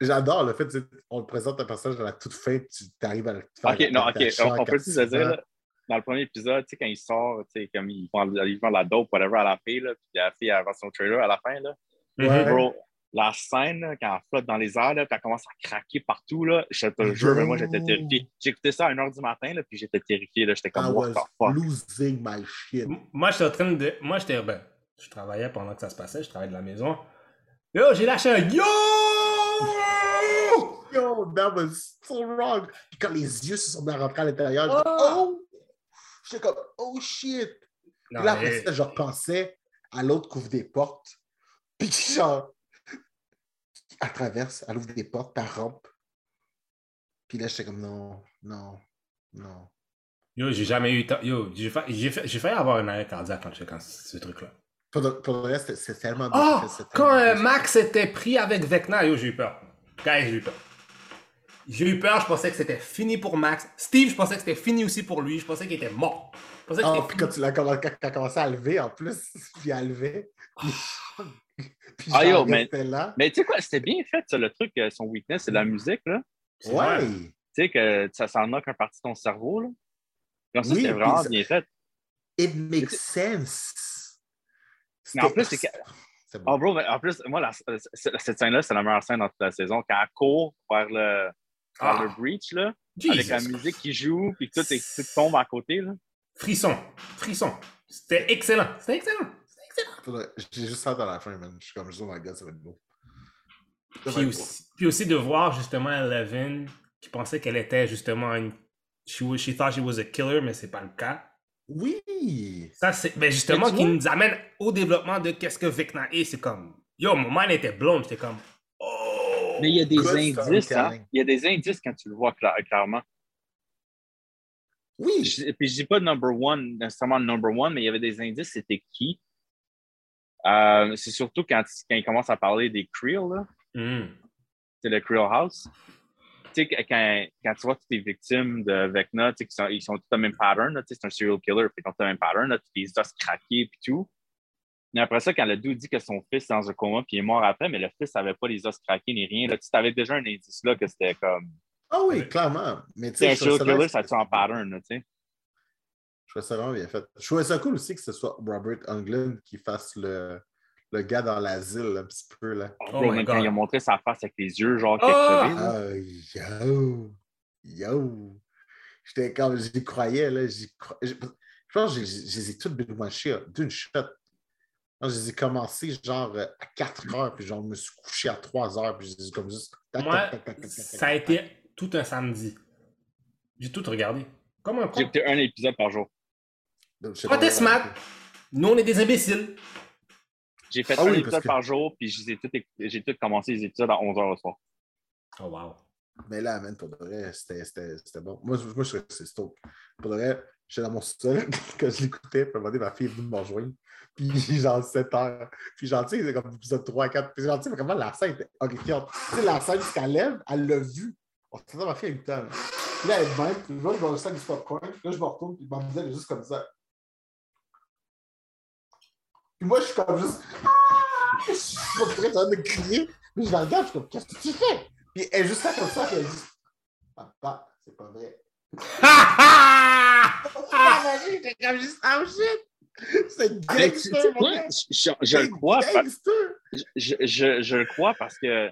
J'adore le fait qu'on le présente un personnage à la toute fin, tu arrives à le faire. Ok, non, ok. On, en on peut se dire, là, dans le premier épisode, tu sais, quand il sort, tu sais, comme il vend, il vend la dope, whatever, à la fille, là, puis la fille, elle son trailer à la fin, là. Ouais. Bro, la scène, là, quand elle flotte dans les airs, là, puis elle commence à craquer partout, là, je te le jure, mais moi, j'étais terrifié. J'ai écouté ça à 1h du matin, là, puis j'étais terrifié, là. J'étais comme, I what was the fuck? losing my shit. Moi, j'étais en train de. Moi, j'étais. Ben, je travaillais pendant que ça se passait, je travaillais de la maison. Yo, j'ai lâché un yo! Yo, that was so wrong. Puis quand les yeux se sont mis à rentrer à l'intérieur, j'étais Ah! oh! J'étais comme, oh shit! Non, Puis là, après ça, je repensais à l'autre qui ouvre des portes. Puis genre, elle traverse, elle ouvre des portes, elle rampe. Puis là, j'étais comme, non, non, non. Yo, j'ai jamais eu. Yo, j'ai fa- j'ai fa- j'ai failli avoir un arrêt cardiaque quand je quand ce truc-là. Pour, le reste, c'est- tellement Oh! Quand euh. Max était pris avec Vecna, yo, j'ai eu peur. Guys, j'ai eu peur. J'ai eu peur, je pensais que c'était fini pour Max. Steve, je pensais que c'était fini aussi pour lui. Je pensais qu'il était mort. Je pensais que Ah, c'était puis quand tu l'as commencé, à lever en plus, puis à lever. Puis, puis Ah, yo, mais- restait là. Mais tu sais quoi, c'était bien fait, ça, le truc, euh, son weakness, c'est la musique, là. Ouais. Tu sais, que ça s'en knock un partie de ton cerveau, là. Comme ça, Oui, c'était vraiment ça- bien fait. It makes sense. Mais en plus, c'est que- bon. Oh, bro, mais en plus, moi, la- euh, cette scène-là, c'est la meilleure scène dans toute la saison. Quand elle court vers le, vers Ah. le breach, là, Jesus avec la musique qui joue, puis que tout, tout tombe à côté, là. Frisson. Frisson. C'était excellent. C'était excellent. J'ai juste hâte à la fin, man. Je suis comme, oh my god, ça va être beau. Ça va Puis être aussi, puis aussi de voir justement Eleven qui pensait qu'elle était justement une. She, was- she thought she was a killer, mais c'est pas le cas. Oui. Ça, c'est ben justement Mais tu qui nous amène au développement de qu'est-ce que Vecna est. C'est comme. Yo, mon mind était blonde. J'étais comme. Oh! Mais il y a des indices, hein? Il y a des indices quand tu le vois cla- clairement. Oui. Je- puis je dis pas number one, nécessairement number one, mais il y avait des indices, c'était qui? Euh, c'est surtout quand, quand il commence à parler des Creel, là. Hmm. c'est le Creel House. Tu sais, que- quand, quand tu vois toutes les victimes de Vecna, tu sais, qu'ils sont, ils sont tous le même pattern, là, tu sais, c'est un serial killer, puis ils ont tous le même pattern, là, puis les os craqués, puis tout. Mais après ça, quand le dude dit que son fils est dans un coma, puis il est mort après, mais le fils n'avait pas les os craqués ni rien, là, tu avais déjà un indice là que c'était comme. Ah oui, clairement. Mais tu sais, un serial ça killer, ça tue en pattern, là, tu sais. Je trouvais ça vraiment bien fait. Je trouvais ça cool aussi que ce soit Robert Englund qui fasse le, le gars dans l'asile un petit peu là. Oh, Oh quand il a montré sa face avec les yeux, genre, Ah! quelque chose. Ah, yo! Yo! J'étais comme, j'y croyais, là. j'y cro- Je je pense que je les ai toutes binge-watchées euh, d'une shot. Je les ai commencées genre à 4 heures, puis genre, je me suis couché à 3 heures, puis je les ai comme juste. tac, Moi, tac, tac, tac, tac, tac, ça a été tout un samedi. J'ai tout regardé. Comme un J'ai un épisode par jour. Je t'es smart. Nous, on est des imbéciles. J'ai fait Ah un oui, épisode que- par jour, puis je tout éc- j'ai tout commencé les épisodes à 11h le soir. Oh, wow. Mais là, man, pour de vrai, c'était c'était- c'était bon. Moi, je- moi je c'est stoked. Pour de vrai, j'étais dans mon sous-sol quand je l'écoutais, puis à un moment donné, ma fille est venue me rejoindre. Puis genre 7 heures. Puis genre, tu sais, c'est comme épisode 3, 4. Puis genre, tu sais, vraiment, la scène était horrifiante. Tu sais, la scène, qu'elle lève, elle l'a vu. On s'entend, ma fille a eu le temps. là. Puis là, elle est même, puis je vois dans le sac du popcorn. Puis là, je me retourne, puis ma elle est juste comme ça. Puis moi, je suis comme juste. Ah! Je suis pas prêt en train de crier. Puis je la regarde, je suis comme, qu'est-ce que tu fais? Puis elle est juste là comme ça, puis elle dit, papa, c'est pas vrai. J'étais comme juste, oh shit! C'est Mais gangster, mon quoi? gars! Je, le crois, je, je- je le crois parce que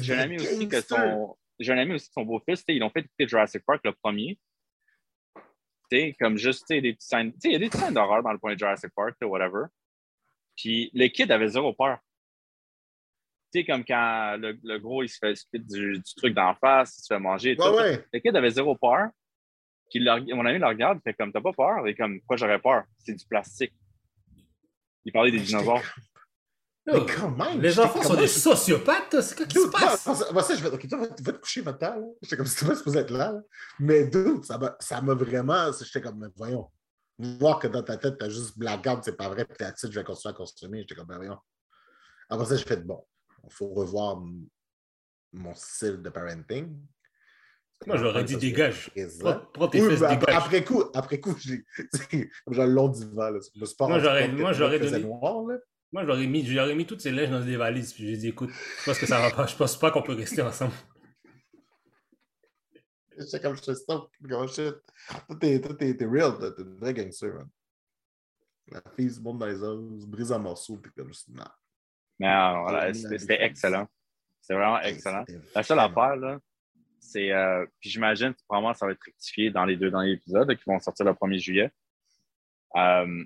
j'ai un ami aussi que son. J'ai un ami aussi que son beau-fils, ils l'ont fait écouter Jurassic Park le premier. Comme juste, des petites scènes. Tu sais, il y a des scènes d'horreur dans le point de Jurassic Park, whatever. Puis le kid avait zéro peur. Tu sais, comme quand le, le gros, il se fait du, du truc d'en face, il se fait manger. et tout. Ouais, ouais. Le kid avait zéro peur. Puis le mon ami le regarde, il fait comme, t'as pas peur? Et comme, pourquoi j'aurais peur? C'est du plastique. Il parlait des dinosaures. Mais quand même! Les enfants sont des sociopathes. C'est quoi qui se passe? moi, ça, je vais, ok, toi, va, te coucher maintenant. J'étais comme, c'est pas supposé être là. là. Mais dude, ça m'a vraiment. J'étais comme, voyons. Voir que dans ta tête, t'as juste blackout, c'est pas vrai, puis t'as je vais continuer à consommer. J'étais comme, ben voyons. Après ça, j'ai fait, bon, il faut revoir mon style de parenting. Moi, j'aurais dit dégage. Prends, prends tes Oui, fesses, mais après, dégage. après coup, après coup, j'ai le long divan. Là. Moi, j'aurais- donné- noir, là. Moi, j'aurais mis, mis toutes ces lèches dans des valises. Puis j'ai dit, écoute, je pense que ça va pas. Je pense pas qu'on peut rester ensemble. J'étais comme, je te stop, comme shit. Toi, t'es, toi, t'es, t'es real, toi, t'es une vraie gangster, man. La fille se monte dans les os, se brise en morceaux, puis comme juste, non. Mais euh, voilà, c'était excellent. C'était vraiment excellent. C'était La seule affaire, là, c'est. euh, puis j'imagine que probablement ça va être rectifié dans les deux derniers épisodes qui vont sortir le 1er juillet. Euh,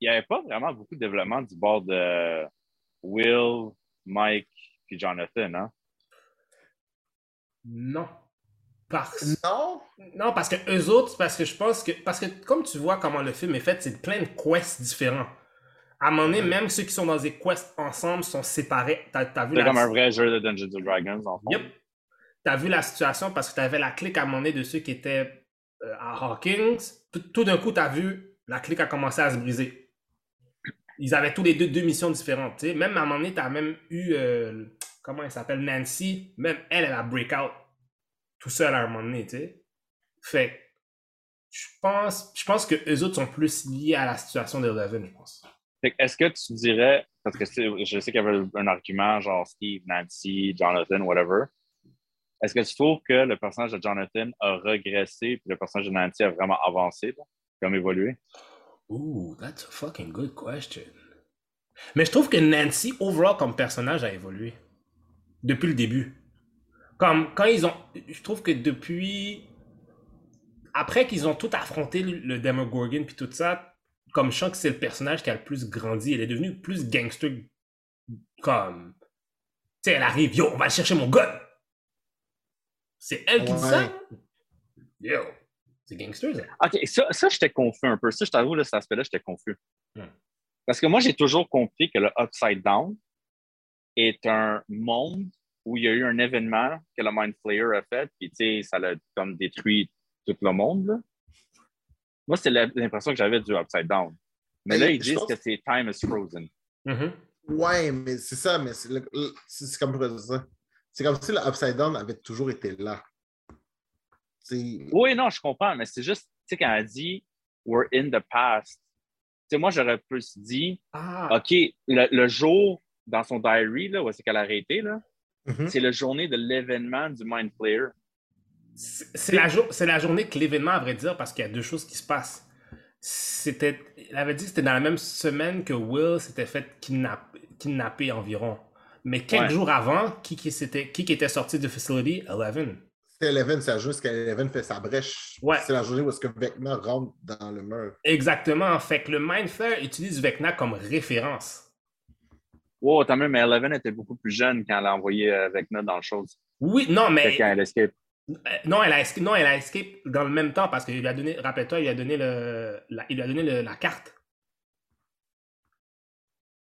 Il n'y avait pas vraiment beaucoup de développement du bord de Will, Mike puis Jonathan, hein? Non. Parce... Non? Non, parce que eux autres, parce que je pense que. Parce que comme tu vois comment le film est fait, c'est plein de quests différents. À un moment donné, même ceux qui sont dans des quests ensemble sont séparés. T'as as vu C'est la... comme un vrai jeu de Dungeons and Dragons, en fait. Yep. T'as vu la situation parce que t'avais la clique à un moment donné de ceux qui étaient euh, à Hawkins, tout, tout d'un coup, tu as vu, la clique a commencé à se briser. Ils avaient tous les deux deux missions différentes. Même à un moment donné, tu as même eu, euh, comment elle s'appelle, Nancy, même elle, elle a breakout tout seul à un moment donné. tu sais. Fait je pense, je pense que eux autres sont plus liés à la situation de Eleven, je pense. Fait que Est-ce que tu dirais, parce que je sais qu'il y avait un argument genre Steve, Nancy, Jonathan, whatever. Est-ce que tu trouves que le personnage de Jonathan a régressé puis le personnage de Nancy a vraiment avancé, comme évolué? Ooh, that's a fucking good question. Mais je trouve que Nancy, overall, comme personnage, a évolué. Depuis le début. Comme quand ils ont. Je trouve que depuis. Après qu'ils ont tout affronté, le Demogorgon puis tout ça, comme je sens que c'est le personnage qui a le plus grandi. Elle est devenue plus gangster. Comme. Tu sais, elle arrive, yo, on va aller chercher mon gun! C'est elle qui dit ça? Yo, c'est gangster, ça. OK, ça, ça j'étais confus un peu. Ça, je t'avoue, cet aspect-là, j'étais confus. Hmm. Parce que moi, j'ai toujours compris que le Upside Down est un monde où il y a eu un événement que le Mind Flayer a fait, puis tu sais, ça l'a comme détruit tout le monde. là. Moi, c'est l'impression que j'avais du Upside Down. Mais Mais là, ils disent pense- que c'est Time is Frozen. Mhm. Ouais, mais c'est ça, mais c'est c'est c'est comme ça. C'est comme si le Upside Down avait toujours été là. C'est- Oui, non, je comprends, mais c'est juste, tu sais, quand elle dit We're in the past, tu sais, moi, j'aurais plus dit Ah, OK, le, le jour dans son diary, là, où est-ce qu'elle a arrêté, là, Mhm. c'est la journée de l'événement du Mind Flayer. C'est la, journée que l'événement, à vrai dire, parce qu'il y a deux choses qui se passent. C'était, elle avait dit que c'était dans la même semaine que Will s'était fait kidnap- kidnapper environ. Mais quelques Ouais. jours avant, qui, qui, s'était- qui, qui était sorti de Facility? Eleven. C'est Eleven, c'est la journée où Eleven fait sa brèche. Ouais. C'est la journée où est-ce que Vecna rentre dans le mur. Exactement. Fait que le Mind Flayer utilise Vecna comme référence. Wow, tant même, mais Eleven était beaucoup plus jeune quand elle a envoyé euh, Vecna dans le chose. Oui, non, mais. Quand elle escape. Euh, Non, elle a escape, non, elle a escape dans le même temps parce qu'il lui a donné, rappelle-toi, il lui a donné le, la, il lui a donné le- la carte.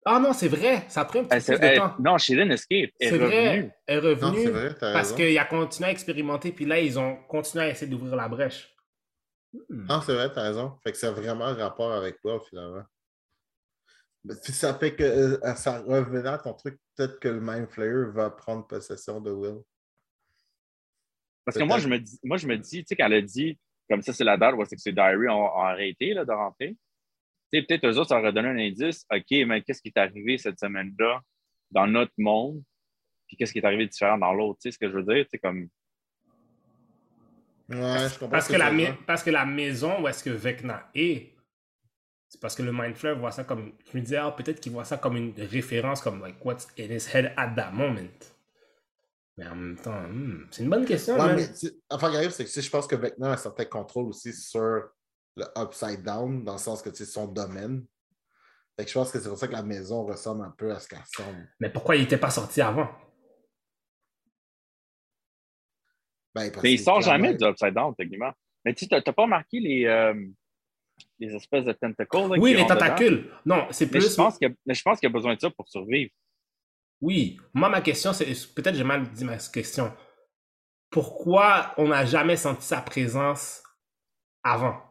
Ah non, c'est vrai, ça a pris un petit Elle peu de elle- temps. non, She didn't escape. Est vrai, revenue. elle est Non, c'est revenue vrai, t'as parce qu'il a continué à expérimenter, puis là, ils ont continué à essayer d'ouvrir la brèche. Hmm. Non, c'est vrai, t'as raison. Fait que ça a vraiment un rapport avec toi, finalement. Si ça fait que euh, ça revenait à ton truc, peut-être que le Mind Flayer va prendre possession de Will. Parce que moi, je me dis, moi, je me dis, tu sais, quand elle a dit, comme ça, c'est la date où c'est que ses diary ont, ont arrêté là, de rentrer. Tu sais, peut-être eux autres, ça aurait donné un indice. OK, mais qu'est-ce qui est arrivé cette semaine-là dans notre monde? Puis qu'est-ce qui est arrivé de différent dans l'autre? Tu sais ce que je veux dire? Tu sais, comme. Ouais, je comprends. Que, la, parce que la maison où est-ce que Vecna est, c'est parce que le Mind Flayer voit ça comme. Je me disais, ah, peut-être qu'il voit ça comme une référence, comme like what's in his head at that moment. Mais en même temps, hmm, c'est une bonne question. Ouais, mais enfin, qui arrive, c'est que sais, je pense que Vecna a un certain contrôle aussi sur le Upside Down, dans le sens que c'est son domaine. Fait que je pense que c'est pour ça que la maison ressemble un peu à ce qu'elle ressemble. Mais pourquoi il n'était pas sorti avant? Ben, parce Mais il sort jamais du Upside Down, techniquement. Mais tu sais, t'as pas remarqué les, euh, les espèces de tentacles? là, Oui, les tentacules. Non, c'est Mais plus. je pense qu'il y a- mais je pense qu'il y a besoin de ça pour survivre. Oui, moi, ma question, c'est peut-être j'ai mal dit ma question. Pourquoi on n'a jamais senti sa présence avant?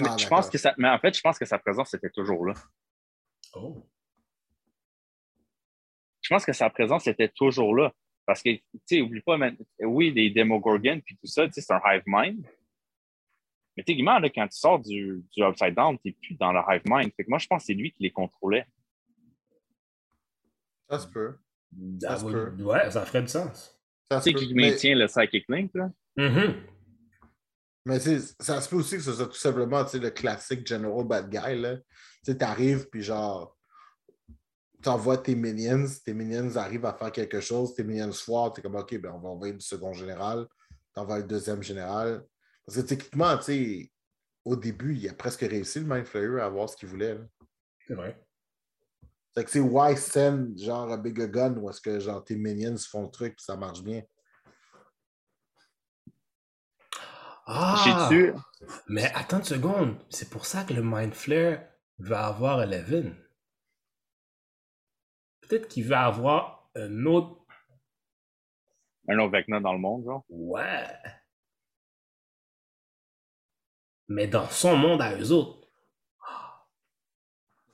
Mais Ah, je d'accord. pense que ça, mais en fait, je pense que sa présence était toujours là. Oh. Je pense que sa présence était toujours là. Parce que, tu sais, oublie pas, oui, des Demogorgons puis tout ça, tu sais, c'est un hive mind. Mais techniquement, là, quand tu sors du, du Upside Down, tu n'es plus dans le hive mind. Fait que moi, je pense que c'est lui qui les contrôlait. Ça se peut. Ah se oui, peut. ouais, ça ferait du sens. Ça Tu se sais, peut. qui Mais- maintient le Psychic Link, là. Mhm. Mais ça se peut aussi que ce soit tout simplement tu sais, le classique General Bad Guy. Là. T'arrives, puis genre, t'envoies tes minions, tes minions arrivent à faire quelque chose, tes minions foirent, t'es comme, OK, ben on va envoyer le second général, t'envoies le deuxième général. Parce que techniquement, tu sais, au début, il a presque réussi le Mind Flayer à avoir ce qu'il voulait. C'est vrai. Fait que c'est why send genre un big gun où est-ce que genre tes minions font le truc puis ça marche bien? Ah! J'ai-tu. Mais attends une seconde. C'est pour ça que le Mind Flare va avoir Eleven. Peut-être qu'il va avoir un autre. Un autre Vecna dans le monde, genre. Ouais. Mais dans son monde à eux autres.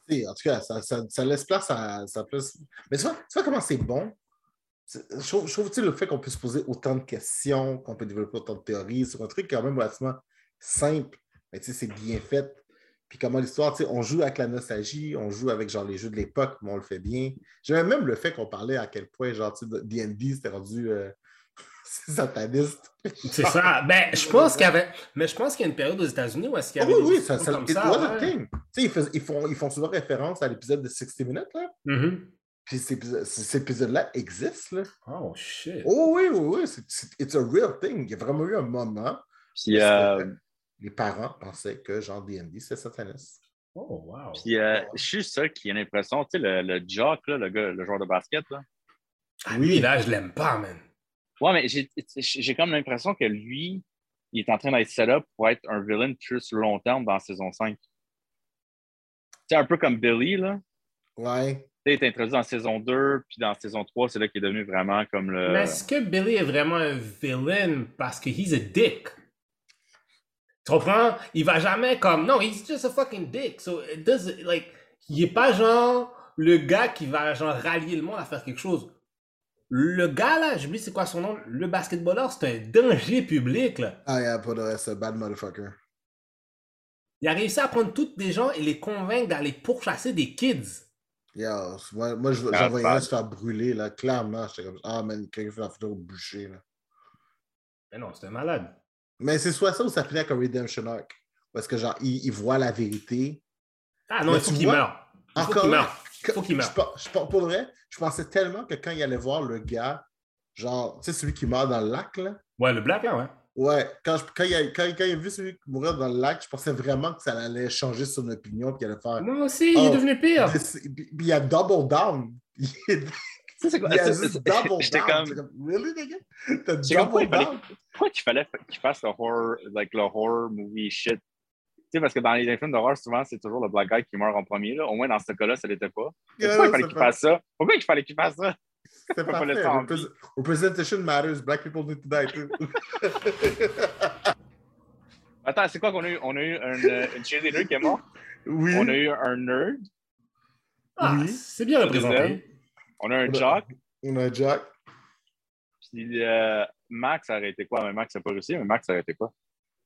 Si, en tout cas, ça, ça, laisse place à. Ça place... Mais tu vois, tu vois comment c'est bon? Je trouve, je le fait qu'on puisse poser autant de questions, qu'on peut développer autant de théories sur un truc quand même relativement simple, mais tu sais, c'est bien fait. Puis comment l'histoire, tu sais, on joue avec la nostalgie, on joue avec genre les jeux de l'époque, mais on le fait bien. J'aimais même le fait qu'on parlait à quel point, genre, tu sais, D&D, c'était rendu euh, c'est sataniste. C'est ça. Ben, je pense qu'il y avait. Mais je pense qu'il y a une période aux États-Unis où est-ce qu'il y Ah avait. oui, des oui, discussions ça, ça, comme it ça. was a thing. Ils, fais- ils font, ils font souvent référence à l'épisode de 60 Minutes, là. Mhm. Puis cet épisode- cet épisode-là existe, là. Oh shit. Oh oui, oui, oui, c'est, it's a real thing. Il y a vraiment eu un moment Puis, où euh, les parents pensaient que genre D&D, c'est sataniste. Oh wow. puis euh, je suis seul qui a l'impression, tu sais, le, le jock, là, le, gars, le joueur de basket, là. Ah, lui, là, je l'aime pas, man. Ouais, mais j'ai comme l'impression que lui, il est en train d'être set up pour être un villain plus long terme dans saison 5. C'est un peu comme Billy, là. Ouais. Tu sais, Il est introduit dans saison 2, puis dans saison 3, c'est là qu'il est devenu vraiment comme le. Mais est-ce que Billy est vraiment un villain parce que he's a dick? Tu comprends? Il va jamais comme. Non, he's just a fucking dick. So it does like. Il est pas genre le gars qui va genre rallier le monde à faire quelque chose. Le gars là, j'oublie c'est quoi son nom, le basketballeur, c'est un danger public là. Ah, yeah, pas de reste, bad motherfucker. Il a réussi à prendre toutes des gens et les convaincre d'aller pourchasser des kids. Yo, moi, moi je- Ah, j'en voyais un se faire brûler, là. Clairement, j'étais comme, ah, man, quelqu'un fait la photo au bûcher, là. Mais non, c'est un malade. Mais c'est soit ça ou ça finit avec un redemption arc. Parce que, genre, il, il voit la vérité. Ah non, Mais il faut qu'il meure. Il faut qu'il meure. Que- Faut qu'il meure. je pe- Pour le vrai, je pensais tellement que quand il allait voir le gars, genre, tu sais, celui qui meurt dans le lac, là. Ouais, le black là, ouais. Ouais, quand, je- quand, il a, quand, quand il a vu celui mourir dans le lac, je pensais vraiment que ça allait changer son opinion puis qu'il allait faire. Moi aussi, il est Oh. devenu pire. Puis il a double down. Il, Tu sais, c'est quoi? il a juste double down. comme. C'est comme, really, nigga? T'as double pourquoi il down? Pourquoi qu'il fallait qu'il fasse le horror, like, le horror movie shit? Sais, parce que dans les films d'horreur, souvent, c'est toujours le black guy qui meurt en premier. Là. Au moins, dans ce cas-là, ça l'était pas. Yeah, Pourquoi il fallait c'est qu'il fasse ça? Pourquoi il fallait qu'il fasse ça? C'est pas Representation matters. Black people need to die too. Attends, c'est quoi qu'on a eu? On a eu un, euh, une cheerleader qui est morte. oui. On a eu un nerd. Ah, Oui. c'est bien représenté. On a un On a- jock. On a Jack. Puis euh, Max a arrêté quoi? Mais Max n'a pas réussi, mais Max a arrêté quoi?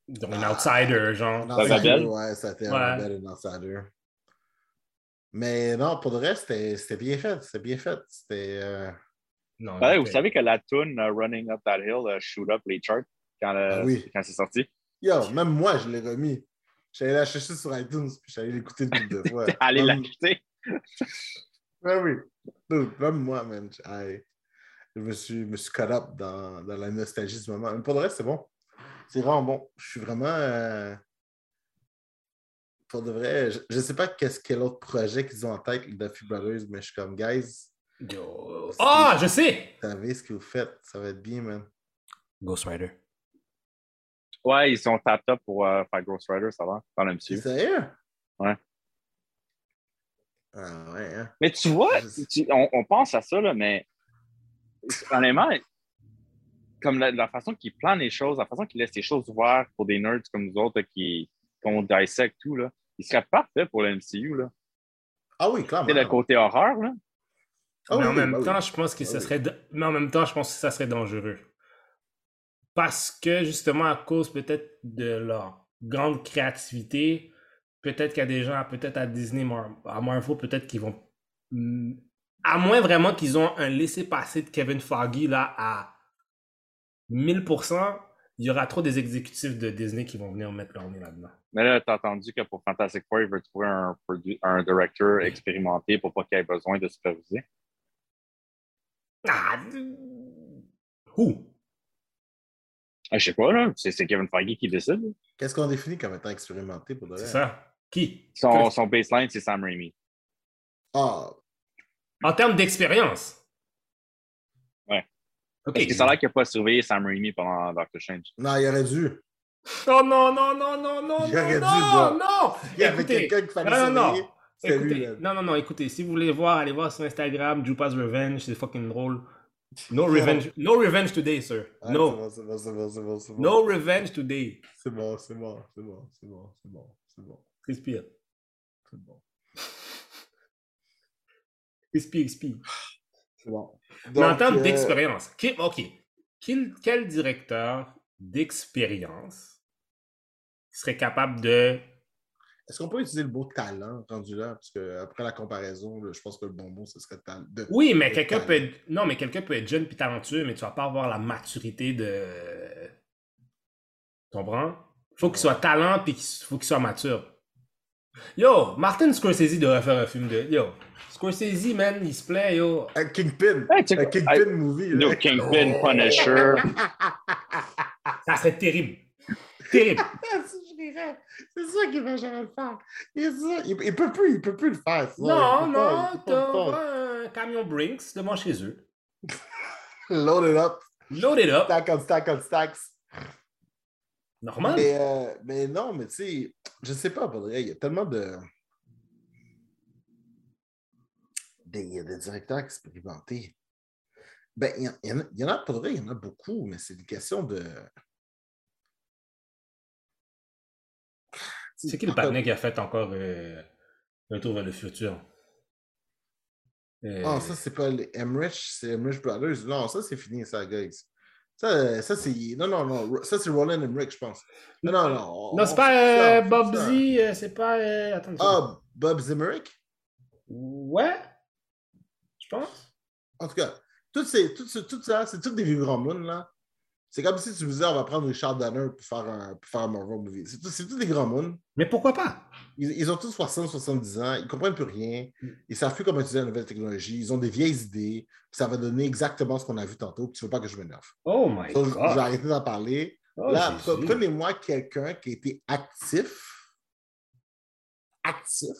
Donc, un outsider, genre. Un Ça outsider? Ouais, ça a été Ouais. un outsider. Mais non, pour le reste, c'était c'était bien fait. C'était bien fait. C'était. euh, Non, vous savez que la tune euh, Running Up That Hill euh, shoot up les charts quand, euh, Ah oui. quand c'est sorti. Yo, même moi, je l'ai remis. J'allais la chercher sur iTunes, puis j'allais l'écouter une couple de fois. Allez Même- l'acheter? Ouais, oui. Dude, même moi, man. I- je me suis, me suis caught up dans, dans la nostalgie du moment. Mais pour le reste, c'est bon. C'est vraiment bon. Je suis vraiment. euh, Pour de vrai, je ne sais pas qu'est-ce quel autre projet qu'ils ont en tête, les Duffy Brothers, mais je suis comme, guys, Yo. Ah, je sais! vous savez ce que vous faites, ça va être bien, man. Ghost Rider. Ouais, ils sont tapped up pour euh, faire Ghost Rider, ça va, dans le sérieux? Ouais. Ah ouais, hein? Mais tu vois, Je sais. tu- on, on pense à ça, là, mais honnêtement, comme la, la façon qu'ils planent les choses, la façon qu'ils laissent les choses ouvertes pour des nerds comme nous autres là, qui qu'on dissect tout, là, il serait parfait pour le MCU. Là. Ah oui, clairement. Sais, le côté horreur, là. Ah mais en oui, même bah oui. temps, je pense que Ah ça oui. serait. Mais en même temps, je pense que ça serait dangereux. Parce que justement, à cause peut-être de leur grande créativité, peut-être qu'il y a des gens, peut-être à Disney, Mar- à Marvel, peut-être qu'ils vont. Hmm, À moins vraiment qu'ils ont un laissez-passer de Kevin Foggy là à 1000%, il y aura trop des exécutifs de Disney qui vont venir mettre leur nez là-dedans. Mais là, t'as entendu que pour Fantastic Four, il veut trouver un, un directeur expérimenté pour pas qu'il ait besoin de superviser. Ah! Où? Ah, je sais pas, là. C'est Kevin Feige qui décide. Qu'est-ce qu'on définit comme étant expérimenté pour de vrai? C'est ça. Qui? Son, son baseline, c'est Sam Raimi. Ah, En termes d'expérience. Ouais. Ok. Parce que ça a l'air qu'il n'a pas surveillé Sam Raimi pendant Doctor Strange? non, il aurait dû. Oh non, non, non, non, non, Il aurait dû, non, bro. non, Il y avait quelqu'un qu'il fallait non, non, surveiller. non. Lui, Écoutez, là. non, non, non, écoutez, si vous voulez voir, allez voir sur Instagram, Jupa's Revenge, c'est fucking drôle. No revenge, no revenge today, sir. Ah, no. C'est bon, c'est bon, c'est bon, c'est bon. No revenge today. C'est bon, c'est bon, c'est bon, c'est bon, c'est bon, c'est bon, Respire. c'est bon. Respire, respire. Mais en termes euh, d'expérience, OK. Quel, quel directeur d'expérience serait capable de. Est-ce qu'on peut utiliser le mot talent rendu là? Parce que après la comparaison, je pense que le bon mot, ce serait talent. De... Oui, mais quelqu'un peut être. Non, mais quelqu'un peut être jeune puis talentueux, mais tu vas pas avoir la maturité de. Tu comprends? Faut qu'il soit talent puis qu'il faut qu'il soit mature. Yo, Martin Scorsese devrait faire un film de. Yo, Scorsese, man, il se plaît, yo. Un Kingpin! Hey, un Kingpin hey, movie. No là. Kingpin, Oh. Punisher. Ça serait terrible. Terrible. C'est ça qu'il va jamais le faire. Il, il, peut plus, il peut plus le faire. ça. Non, non, t'as un camion Brinks devant chez eux. Load it up. Load it up. Stack on stack on stacks. Normal. Mais, euh, mais non, mais tu sais, je sais pas, pour il y a tellement de. Des, il y a des directeurs expérimentés. Ben, il y, en- il y en a, pour vrai, il y en a beaucoup, mais c'est une question de. C'est qui le partenaire qui a fait encore euh, Retour vers le futur? Euh, Ah, ça, c'est pas les Emmerich, c'est Emmerich Brothers. Non, ça, c'est fini, ça, guys. Ça, ça c'est. Non, non, non. Ça, c'est Roland Emmerich, je pense. Non, non, non. non, c'est pas euh, Bob Z, euh, c'est pas. euh, attends. Ah, Bob Zimmerick? Ouais? Je pense. En tout cas, tout, ces, tout, ce- tout ça, c'est tous des vieux grands mondes, là. C'est comme si tu me disais, on va prendre Richard Donner pour faire un, pour faire un Marvel movie. C'est tout- tous des grands mondes. Mais pourquoi pas? Ils, ils ont tous 60, 70 ans, ils comprennent plus rien, ils savent plus comment utiliser la nouvelle technologie, ils ont des vieilles idées, ça va donner exactement ce qu'on a vu tantôt, puis tu veux pas que je m'énerve. Oh my Donc, je je vais god. arrêter d'en parler. Oh, Là, prenez-moi quelqu'un qui a été actif, actif,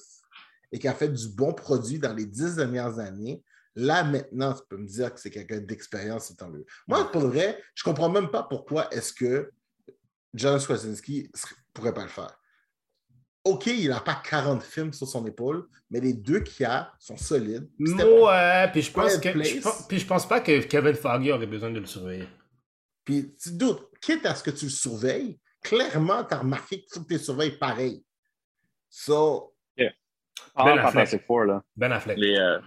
et qui a fait du bon produit dans les dix dernières années. Là, maintenant, tu peux me dire que c'est quelqu'un d'expérience, tant mieux. Moi, pour le vrai, je comprends même pas pourquoi est-ce que John Krasinski ne pourrait pas le faire. OK, il n'a pas 40 films sur son épaule, mais les deux qu'il a sont solides. Puis Ouais, puis je pense que. je puis je pense pas que Kevin Feige aurait besoin de le surveiller. Puis tu doutes, quitte à ce que tu le surveilles, clairement, tu as remarqué que tu le surveilles pareil. So, Ah, Ben Affleck. Four, là. Ben Affleck. Les, euh,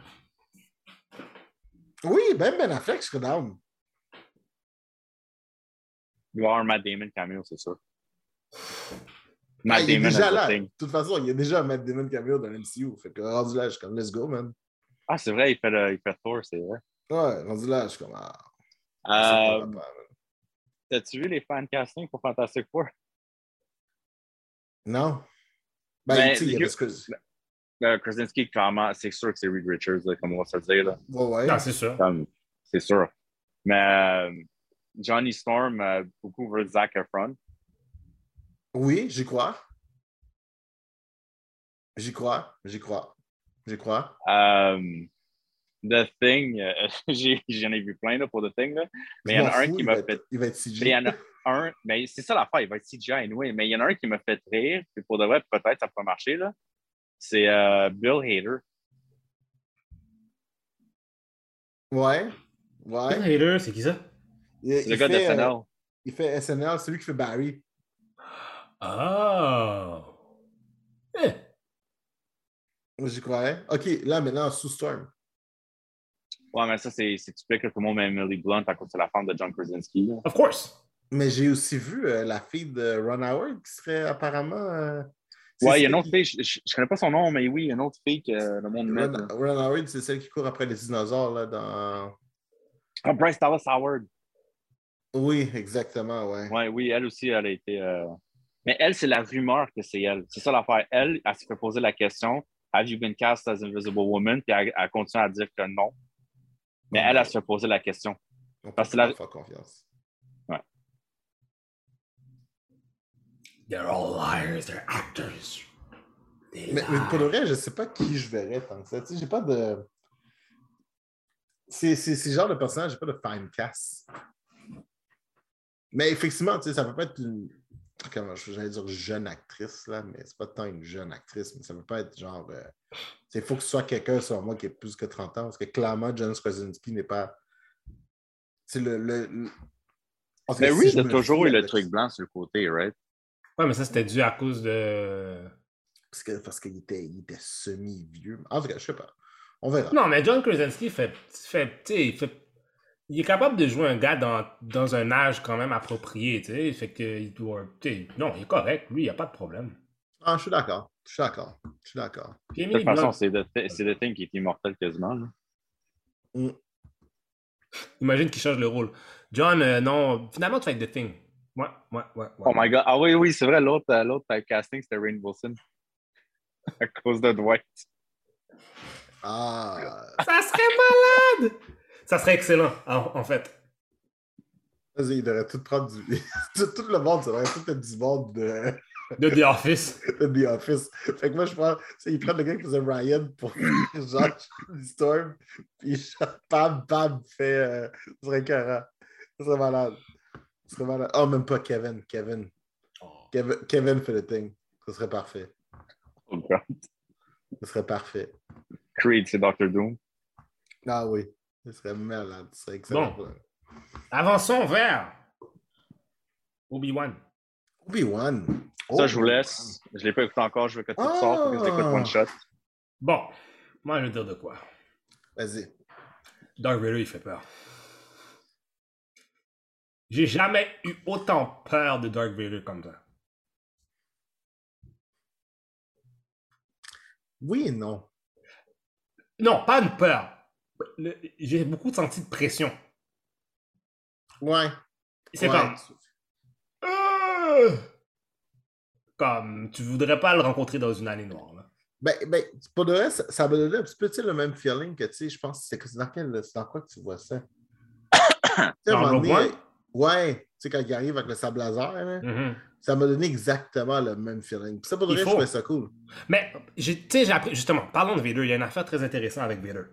oui, même Ben Affleck, je serais down. il va y avoir un Matt Damon cameo, c'est sûr. Ah, Matt il est déjà là. De toute façon, il y a déjà un Matt Damon cameo dans l'MCU. Fait que rendu là, je suis comme, let's go, man. Ah, c'est vrai, il fait, le- il fait Thor, c'est vrai. Ouais, rendu là, je suis comme, ah, c'est pas Euh. T'as-tu vu les fan castings pour Fantastic Four? Non. Ben, Ben, tu sais, il y avait que. Euh, Krasinski, clairement, c'est sûr que c'est Reed Richards, là, comme on va se le dire. Là. Ouais, ouais. Non, c'est sûr. C'est sûr. Mais euh, Johnny Storm, euh, beaucoup veut Zac Efron. Oui, j'y crois. J'y crois, j'y crois. J'y crois. The Thing, euh, j'en ai vu plein là, pour The Thing, là. mais il y en a un qui m'a être- fait. Il va être CG. Mais il y en a un, mais c'est ça l'affaire, il va être CGI anyway, mais il y en a un qui m'a fait rire, puis pour de vrai, peut-être ça peut marcher, là. C'est euh, Bill Hader. Ouais. Bill Ouais. Hader, c'est qui ça? Il, C'est le il gars de fait, euh, SNL. il fait SNL, c'est lui qui fait Barry. Oh! Eh, Moi, J'y croyais. OK, là, maintenant, sous Storm. Ouais, mais ça, c'est c'est typique, là, tout le monde met Emily Blunt à cause de la femme de John Krasinski. là. of course. Mais j'ai aussi vu euh, la fille de Ron Howard qui serait apparemment. euh, Ouais, il y a une autre fille, je, je, je connais pas son nom, mais oui, il y a une autre fille que le monde met. Ron, Howard, c'est celle qui court après les dinosaures là, dans. Ah, Bryce Dallas Howard. Oui, exactement, ouais. Ouais, oui, elle aussi, elle a été. Mais elle, c'est la rumeur que c'est elle. C'est ça l'affaire. Elle, elle se fait poser la question Have you been cast as Invisible Woman? Puis elle, elle continue à dire que non. Mais elle, elle se fait poser la question. On parce que pas la- faire confiance. They're all liars, they're actors. They Mais, pour le vrai, je sais pas qui je verrais tant que ça. Tu sais, j'ai pas de. C'est c'est- c'est le genre de personnage, j'ai pas de fan cast. Mais effectivement, tu sais, ça peut pas être une. Comment je- j'allais dire jeune actrice, là, mais c'est pas tant une jeune actrice, mais ça peut pas être genre. euh, Il faut que ce soit quelqu'un, selon moi, qui ait plus que 30 ans, parce que clairement, John Krasinski n'est pas c'est le. le, le- En tout Mais oui, si il je a toujours eu le truc blanc sur le côté, right? Ouais, mais ça, c'était dû à cause de. Parce que- parce qu'il était, il était semi-vieux. En tout cas, je sais pas. On verra. Non, mais John Krasinski fait. fait, tu sais, il fait. Il est capable de jouer un gars dans, dans un âge quand même approprié, tu sais. Fait que il doit. tu sais, non, il est correct. Lui, il n'y a pas de problème. Ah, je suis d'accord. Je suis d'accord. Je suis d'accord. De toute façon, c'est The Thing qui est immortel quasiment. là. imagine qu'il change le rôle. John, euh, non, finalement, tu fais The Thing. Ouais, ouais, ouais. ouais. Oh my god. Ah oui, oui, c'est vrai, l'autre euh, l'autre euh, casting, c'était Rain Wilson. à cause de Dwight. Ah, Ça serait malade! Ça serait excellent, en, en fait. vas-y, il devrait tout prendre du. tout, tout le monde, ça devrait tout être du monde de, De The Office. de The Office. Fait que moi, je prends. Ils prennent le gars qui faisait Ryan pour genre Storm. Puis Pam, Pam fait. Euh, ce serait écœurant. Ce serait malade. Ce serait malade. Oh, même pas Kevin. Kevin. Kevin, Kevin fait le thing. Ce serait parfait. Oh god. Ce serait parfait. Creed, c'est Doctor Doom. Ah oui. Ce serait malade. Ce serait excellent. Bon. Avançons vers Obi-Wan. Obi-Wan. Ça, je vous laisse. Je l'ai pas écouté encore. Je veux que tout Ah! sorte. Faut que je l'écoute one shot. Bon, moi, je vais dire de quoi? Vas-y. Dark Vader, il fait peur. J'ai jamais eu autant peur de Dark Vader comme ça. Oui et non. Non, pas une peur. Le- J'ai beaucoup senti de pression. Ouais. C'est Ouais. comme... Euh, Comme, tu voudrais pas le rencontrer dans une allée noire. Là. Ben, ben, pour de vrai, ça, ça me donnait un petit peu le même feeling que, tu sais, je pense, c'est que c'est dans, quel, c'est dans quoi que tu vois ça? Dans Rogue donné? Ouais, tu sais, quand il arrive avec le sable laser, là, Mhm. ça m'a donné exactement le même feeling. Puis ça, pour de vrai, je trouvais ça cool. Mais, tu sais, j'ai appris, justement, parlons de Vader, il y a une affaire très intéressante avec Vader.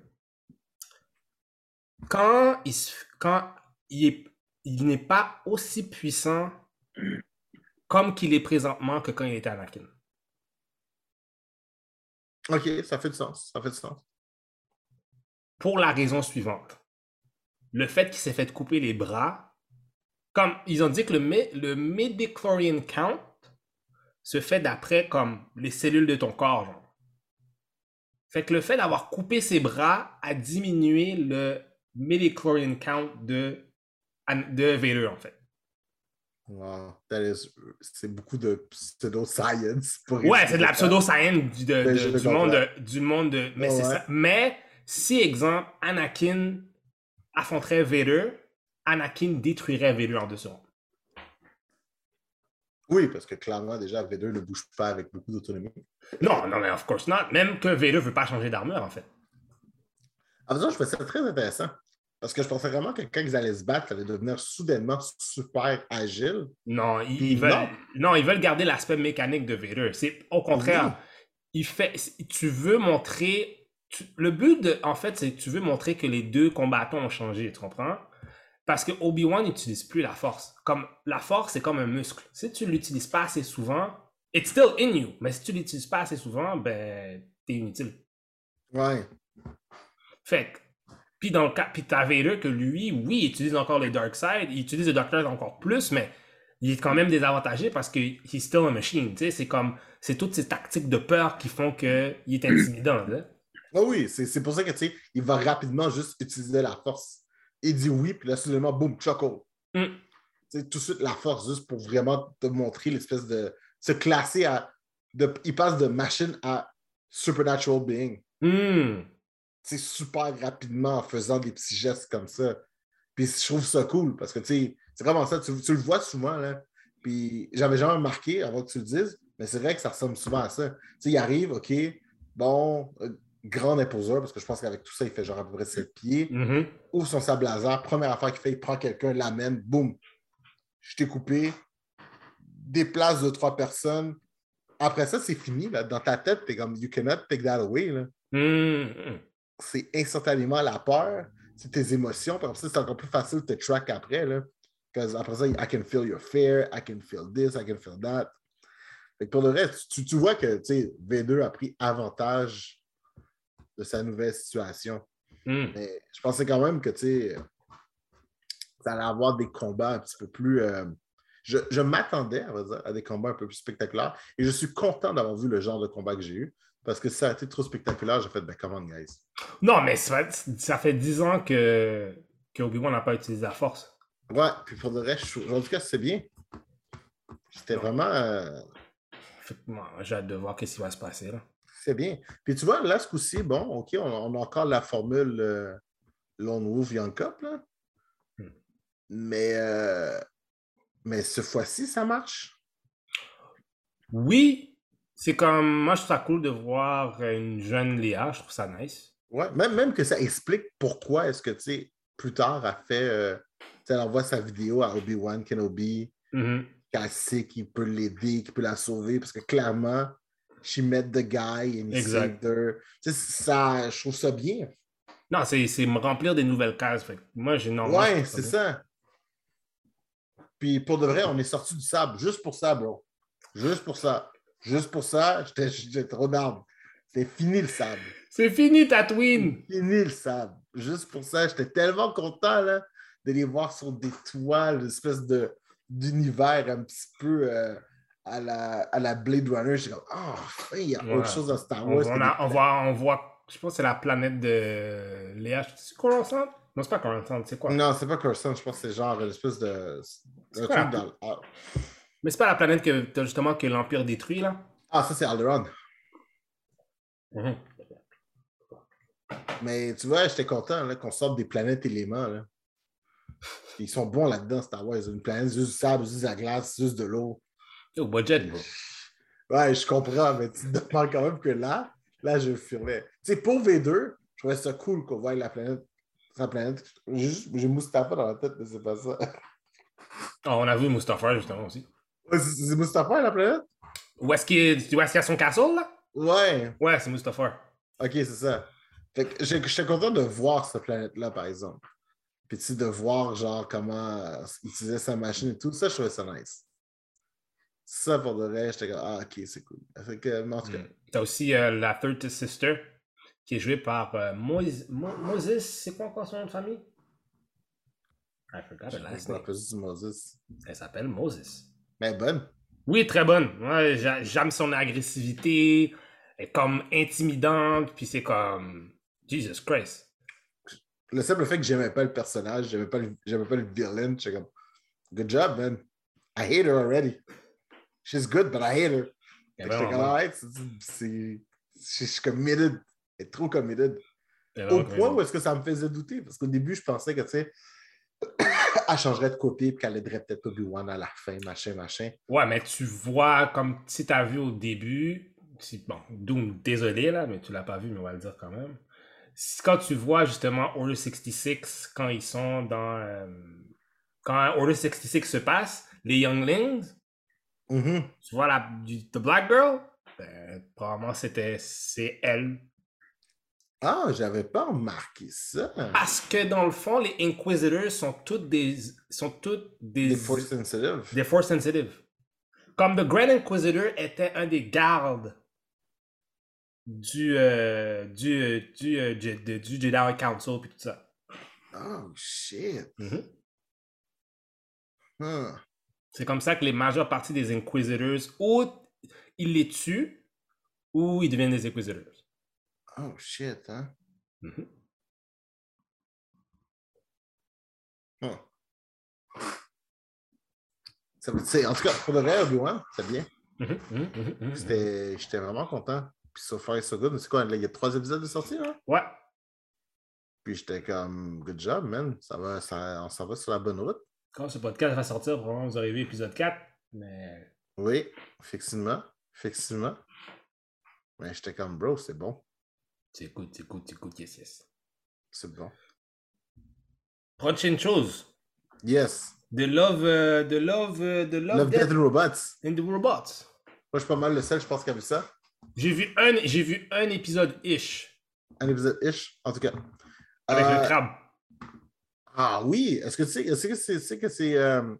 Quand il, quand il est- il n'est pas aussi puissant comme qu'il est présentement que quand il était Anakin. OK, ça fait du sens. Ça fait du sens. Pour la raison suivante. Le fait qu'il s'est fait couper les bras, comme ils ont dit que le, le midichlorian count se fait d'après comme les cellules de ton corps, genre. Fait que le fait d'avoir coupé ses bras a diminué le midichlorian count de, de Vader, en fait. Wow. That is- C'est beaucoup de pseudo-science. Ouais, c'est de la pseudo-science du, de- de- je du, monde de, du monde de. Mais, Ouais, c'est ouais. ça. mais si, exemple, Anakin affronterait Vader, Anakin détruirait Vader en deux secondes. Oui, parce que clairement, déjà, V2 ne bouge pas avec beaucoup d'autonomie. Non, non, mais of course not. Même que Vader veut pas changer d'armure, en fait. En faisant, je trouvais ça très intéressant. Parce que je pensais vraiment que quand ils allaient se battre, ça allait devenir soudainement super agile. Non, ils, veulent, non. non. ils veulent garder l'aspect mécanique de Vader. C'est au contraire. Oui. Il fait, tu veux montrer. tu- le but, de, en fait, c'est que tu veux montrer que les deux combattants ont changé, tu comprends? Parce que Obi-Wan n'utilise plus la force. Comme la force, c'est comme un muscle. Si tu l'utilises pas assez souvent, it's still in you. Mais si tu l'utilises pas assez souvent, ben, t'es inutile. Ouais. Fait puis dans le cas, puis que lui, oui, il utilise encore les Dark Side, il utilise le Doctor encore plus, mais il est quand même désavantagé parce que he's still a machine, tu sais, c'est comme, c'est toutes ces tactiques de peur qui font qu'il est intimidant, là. Ah oui, c'est c'est pour ça que, tu sais, il va rapidement juste utiliser la force. Il dit oui, puis là, soudainement, boum, choco. Mm. Tu sais, tout de suite, la force, juste pour vraiment te montrer l'espèce de. se classer à. De, il passe de machine à supernatural being. Hmm. Super rapidement en faisant des petits gestes comme ça. Puis je trouve ça cool parce que, tu sais, c'est vraiment ça. Tu, tu le vois souvent, là. Puis j'avais jamais remarqué avant que tu le dises, mais c'est vrai que ça ressemble souvent à ça. Tu sais, il arrive, OK, bon, euh, grand imposeur, parce que je pense qu'avec tout ça, il fait genre à peu près 7 pieds. Mhm. Ouvre son sable laser. Première affaire qu'il fait, il prend quelqu'un, l'amène, boum. Je t'ai coupé. Déplace deux, trois personnes. Après ça, c'est fini. Là. Dans ta tête, t'es comme, you cannot take that away. Là Hmm. C'est instantanément la peur, c'est tes émotions. Puis ça, c'est encore plus facile de te track après. Là. Parce après ça, I can feel your fear, I can feel this, I can feel that. Fait que pour le reste, tu, tu vois que tu sais, V2 a pris avantage de sa nouvelle situation. Hmm. Mais je pensais quand même que ça allait avoir des combats un petit peu plus. euh, je je m'attendais, à des combats un peu plus spectaculaires. Et je suis content d'avoir vu le genre de combat que j'ai eu. Parce que ça a été trop spectaculaire, j'ai fait, ben, come on, guys. Non, mais ça, ça fait 10 ans que, que Obi-Wan n'a pas utilisé la force. Ouais, puis pour je suis- en tout cas, c'est bien. C'était vraiment. euh, moi, j'ai hâte de voir ce qui va se passer. Là. C'est bien. Puis tu vois, là, ce coup-ci, bon, OK, on, on a encore la formule euh, Lone Wolf Young Cup, là. Hmm. Mais, euh, mais ce fois-ci, ça marche. Oui, c'est comme. Moi, je trouve ça cool de voir une jeune Léa. Je trouve ça nice. Ouais, même, même que ça explique pourquoi est-ce que, tu sais, plus tard, elle fait. euh, elle envoie sa vidéo à Obi-Wan Kenobi, Mhm. qu'elle sait qu'il peut l'aider, qu'il peut la sauver, parce que clairement, she met the guy and he Exact. saved her. Tu sais, ça, je trouve ça bien. Non, c'est me remplir des nouvelles cases. Fait moi, j'ai je Ouais, c'est ça. Puis pour de vrai, on est sorti du sable juste pour ça, bro. Juste pour ça. Juste pour ça, j'étais trop d'armes. C'est fini le sable. C'est fini, Tatooine! Fini le sable. Juste pour ça, j'étais tellement content là, de les voir sur des toiles, une espèce de d'univers un petit peu euh, à, la, à la Blade Runner. J'étais comme, oh, enfin, il y a Ouais. autre chose dans Star Wars. on a- on voit, on voit, je pense que c'est la planète de Léa. C'est Coruscant? Non, c'est pas Coruscant, c'est quoi? Non, c'est pas Coruscant, je pense que c'est genre une espèce de. C'est un truc dans-. Mais c'est pas la planète que justement que l'Empire détruit, là? Ah, ça c'est Alderaan. Mhm. Mais tu vois, j'étais content qu'on sorte des planètes éléments. Là. Ils sont bons là-dedans, Star Wars. Une planète, juste du sable, juste de la glace, juste de l'eau. Au budget, bro. Ouais, je comprends, mais tu te demandes quand même que là, là, je furlais. Tu sais, pour V2, je trouvais ça cool qu'on voie la planète. Sa planète. J'ai Mustapha dans la tête, mais c'est pas ça. Ah, on a vu Mustapha, justement, aussi. C'est Mustapha la planète? Où est-ce qu'il est- qu'il y a son castle, là? Ouais. Ouais, c'est Mustapha. Ok, c'est ça. Fait que j'étais content de voir cette planète-là, par exemple. Puis tu sais, de voir genre comment euh, il utilisait sa machine et tout, ça, je trouvais ça nice. Ça, pour de vrai, j'étais comme, ah, ok, c'est cool. Fait que, mais en tout cas, Mm. T'as aussi euh, la Third Sister, qui est jouée par euh, Moïse. Mo- Moses, c'est quoi encore son nom de famille? I forgot her last me name. Elle s'appelle Moses. Mais bonne. Oui, très bonne. Ouais, j'aime son agressivité. Elle est comme intimidante, puis c'est comme. Jesus Christ. Le simple fait que j'aimais pas le personnage, j'aimais pas le, j'aimais pas le villain, j'étais comme, good job, man. I hate her already. She's good, but I hate her. Que J'étais vraiment comme, alright, c'est, suis committed. Elle est trop committed. Au point où est-ce que ça me faisait douter, parce qu'au début, je pensais que, tu sais, elle changerait de côté, puis qu'elle aiderait peut-être Obi-Wan à la fin, machin, machin. Ouais, mais tu vois, comme si t'as vu au début, si- bon, Doom, désolé là, mais tu l'as pas vu, mais on va le dire quand même. Quand tu vois justement Order 66, quand ils sont dans. euh, quand Order 66 se passe, les Younglings, Mhm. tu vois la The Black Girl, ben, probablement c'était c'est elle. Ah, j'avais pas remarqué ça. Parce que dans le fond, les Inquisitors sont toutes des. sont toutes des. Des force sensitive. Des force sensitive. Comme The Grand Inquisitor était un des gardes du, euh, du, euh, du, euh, de- du Jedi Council puis tout ça. Oh, shit. Mhm. Huh. C'est comme ça que les majeures parties des Inquisitors, ou ils les tuent, ou ils deviennent des Inquisitors. Oh, shit, hein? Mhm. Huh. Ça veut dire, en tout cas, pour de vrai, Obi-Wan, c'est bien. C'était- J'étais vraiment content. Puis so far, so good. Mais C'est quoi, il y a trois épisodes de sortie, là? Ouais. Puis j'étais comme, good job, man. Ça va, ça, on s'en va sur la bonne route. Quand ce podcast va sortir, probablement vous aurez vu épisode 4, mais Oui, effectivement. Effectivement. Mais j'étais comme, bro, c'est bon. C'est good, c'est good, c'est good, yes, yes. C'est bon. Prochaine chose. Yes. The Love, euh, The Love, euh, The Love, Love, Death Death and Robots. and the Robots. Moi, je suis pas mal le seul, je pense, qui a vu ça. J'ai vu un, j'ai vu un épisode ish Un épisode ish, en tout cas. avec Euh, le crabe. Ah oui, est-ce que tu sais, est-ce que c'est, c'est que c'est. euh,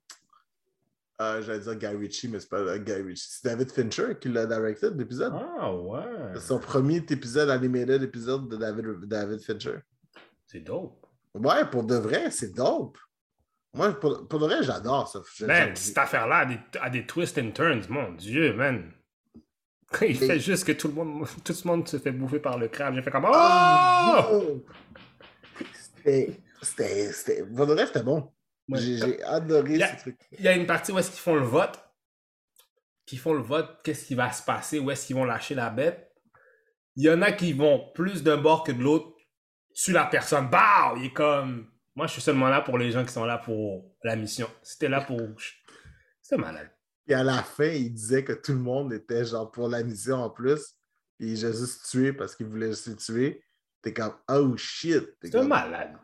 euh, j'allais dire Guy Ritchie, mais c'est pas euh, Guy Ritchie. C'est David Fincher qui l'a directed l'épisode. Ah ouais. C'est son premier épisode animated épisode de David, David Fincher. C'est dope. Ouais, pour de vrai, c'est dope. Moi, pour, pour le vrai, j'adore ça. Man, j'aime- cette affaire-là a des, a des twists and turns, mon Dieu, man. Il fait juste que tout le monde, tout le monde se fait bouffer par le crabe, j'ai fait comme Oh! Oh! C'était. Pour le vrai, c'était bon. J'ai adoré ce truc. Il y a une partie où est-ce qu'ils font le vote. Qui font le vote, qu'est-ce qui va se passer, où est-ce qu'ils vont lâcher la bête. Il y en a qui vont plus d'un bord que de l'autre sur la personne. Bah! Il est comme. Moi, je suis seulement là pour les gens qui sont là pour la mission. C'était là pour. C'est malade. Et à la fin, il disait que tout le monde était genre pour la mission en plus. Et il a juste tué parce qu'il voulait juste le tuer. T'es comme, oh shit. T'es C'est comme- malade.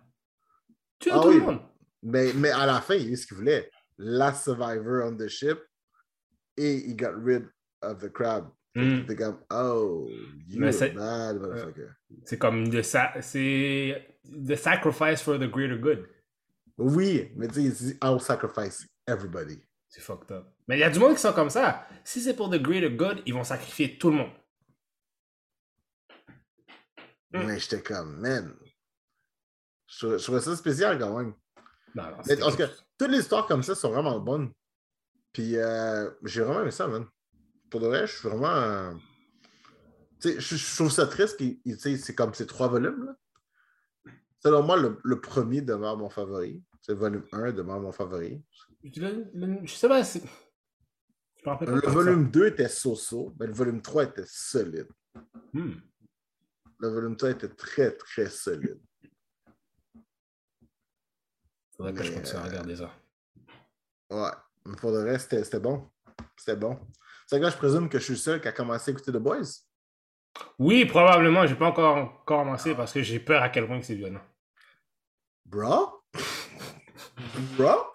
Tu Ah tout oui. le monde. Mais, mais à la fin, il a eu ce qu'il voulait. Last survivor on the ship. Et il got rid of the crab. Mm. T'es comme, oh, Mais you c'est- bad motherfucker. C'est comme de sa... c'est the sacrifice for the greater good. Oui, mais tu sais, I'll sacrifice everybody. C'est fucked up. Mais il y a du monde qui sont comme ça. Si c'est pour the greater good, ils vont sacrifier tout le monde. Mm. Mais j'étais comme, man. Je je trouvais ça spécial quand même. Non, non, Mais c'était en tout cas, toutes les histoires comme ça sont vraiment bonnes. Puis euh, j'ai vraiment aimé ça, man. Pour de vrai, je suis vraiment. euh, Tu sais, je, je trouve ça triste. qu'il- il- tu sais, C'est comme ces trois volumes. Là. Selon moi, le, le premier demeure mon favori. C'est le volume 1 demeure mon favori. Le- le- je sais pas. Je Le volume 2 était so-so, mais le volume 3 était solide. Hmm. Le volume 3 était très, très solide. Faudrait que je continue à euh, regarder ça. Ouais. Mais pour le reste, c'était- bon. C'était bon. C'est que là, je présume que je suis le seul qui a commencé à écouter The Boys? Oui, probablement. J'ai pas encore commencé parce que j'ai peur à quel point que c'est violent. Bro? Bro?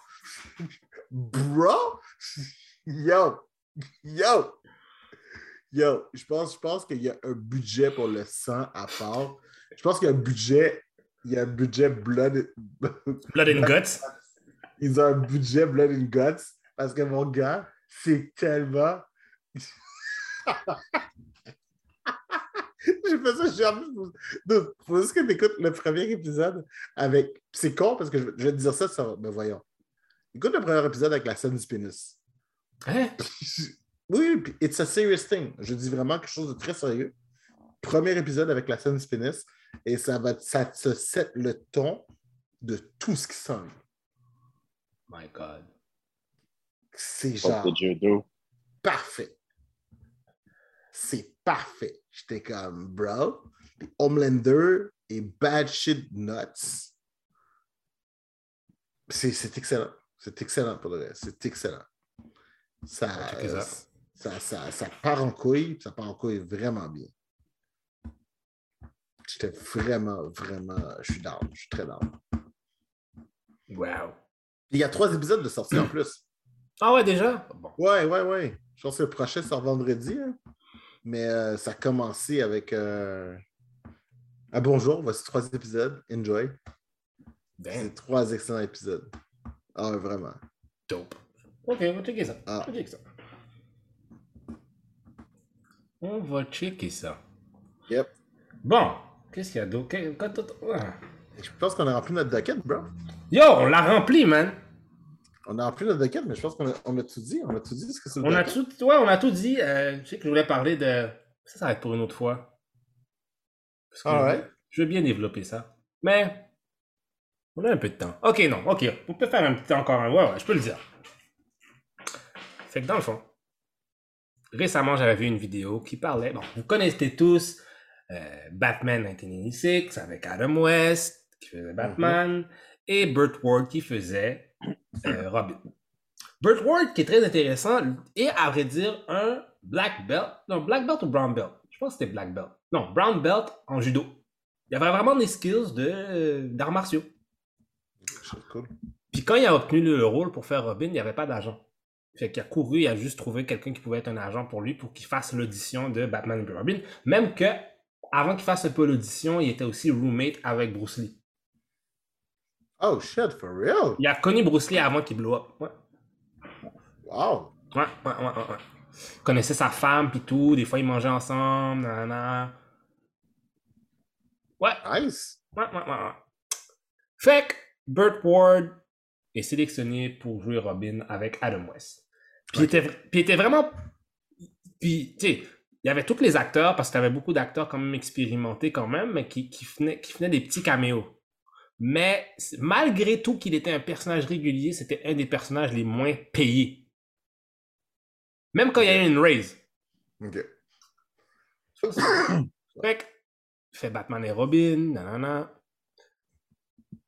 Bro? Yo! Yo! Yo! Je pense, je pense qu'il y a un budget pour le sang à part. Je pense qu'il y a un budget. Il y a un budget blood. Blood and Guts. Ils ont un budget blood and guts parce que mon gars, c'est tellement. J'ai fait ça, j'ai envie de. Faut juste que tu écoutes le premier épisode avec. C'est con parce que je, je vais te dire ça, ça Mais voyons. Écoute le premier épisode avec la scène du pénis. Hein? Oui, it's a serious thing. Je dis vraiment quelque chose de très sérieux. Premier épisode avec la scène du pénis et ça va ça te set le ton de tout ce qui s'en vient. My God. C'est genre parfait. C'est parfait. J'étais comme, bro. Puis Homelander et Bad Shit Nuts. C'est c'est excellent. C'est excellent pour le reste. C'est excellent. Ça, ça. ça, ça, ça part en couille, ça part en couille vraiment bien. J'étais vraiment, vraiment. Je suis down. Je suis très down. Wow. Il y a trois épisodes de sortie en plus. Ah ouais, déjà? Bon. Ouais, ouais, ouais. Je pense que le prochain sort vendredi. hein. Mais euh, ça a commencé avec. Euh... Ah bonjour, voici trois épisodes. Enjoy. Damn. C'est trois excellents épisodes. Ah, vraiment. Dope. Ok, on va checker ça. Ah. On va checker ça. On va checker ça. Yep. Bon, qu'est-ce qu'il y a d'autre? Je pense qu'on a rempli notre docket, bro. Yo, on l'a rempli, man. On a rempli notre docket, mais je pense qu'on a, on a tout dit. On a tout dit ce que c'est le On a tout, ouais, on a tout dit. Euh, je sais que je voulais parler de. Ça, ça va être pour une autre fois. Parce que. Je veux bien développer ça. Mais. On a un peu de temps. Ok, non, ok. On peut faire un petit encore un. Ouais, ouais, je peux le dire. Fait que dans le fond, récemment, j'avais vu une vidéo qui parlait. Bon, vous connaissez tous Batman 1986 avec Adam West qui faisait Batman et Burt Ward qui faisait euh, Robin. Burt Ward qui est très intéressant et à vrai dire un black belt. Non, black belt ou brown belt? Je pense que c'était black belt. Non, brown belt en judo. Il avait vraiment des skills de d'arts martiaux. C'est cool. Puis quand il a obtenu le rôle pour faire Robin, il n'y avait pas d'agent. Fait qu'il a couru, il a juste trouvé quelqu'un qui pouvait être un agent pour lui pour qu'il fasse l'audition de Batman et Robin. Même que, avant qu'il fasse un peu l'audition, il était aussi roommate avec Bruce Lee. Oh shit, for real? Il a connu Bruce Lee avant qu'il blow up. Ouais. Wow. Ouais, ouais, ouais, ouais. Il connaissait sa femme puis tout. Des fois, ils mangeaient ensemble. nanana. Ouais, Nice. ouais, ouais, ouais, ouais. Fait que Burt Ward est sélectionné pour jouer Robin avec Adam West. Puis, il, était, il était vraiment. Puis, tu sais, il y avait tous les acteurs, parce que tu avais beaucoup d'acteurs quand même expérimentés quand même, mais qui, qui, venaient, qui venaient des petits caméos. Mais malgré tout qu'il était un personnage régulier, c'était un des personnages les moins payés. Même quand il y a eu une raise. OK. Fait fait Batman et Robin, nanana.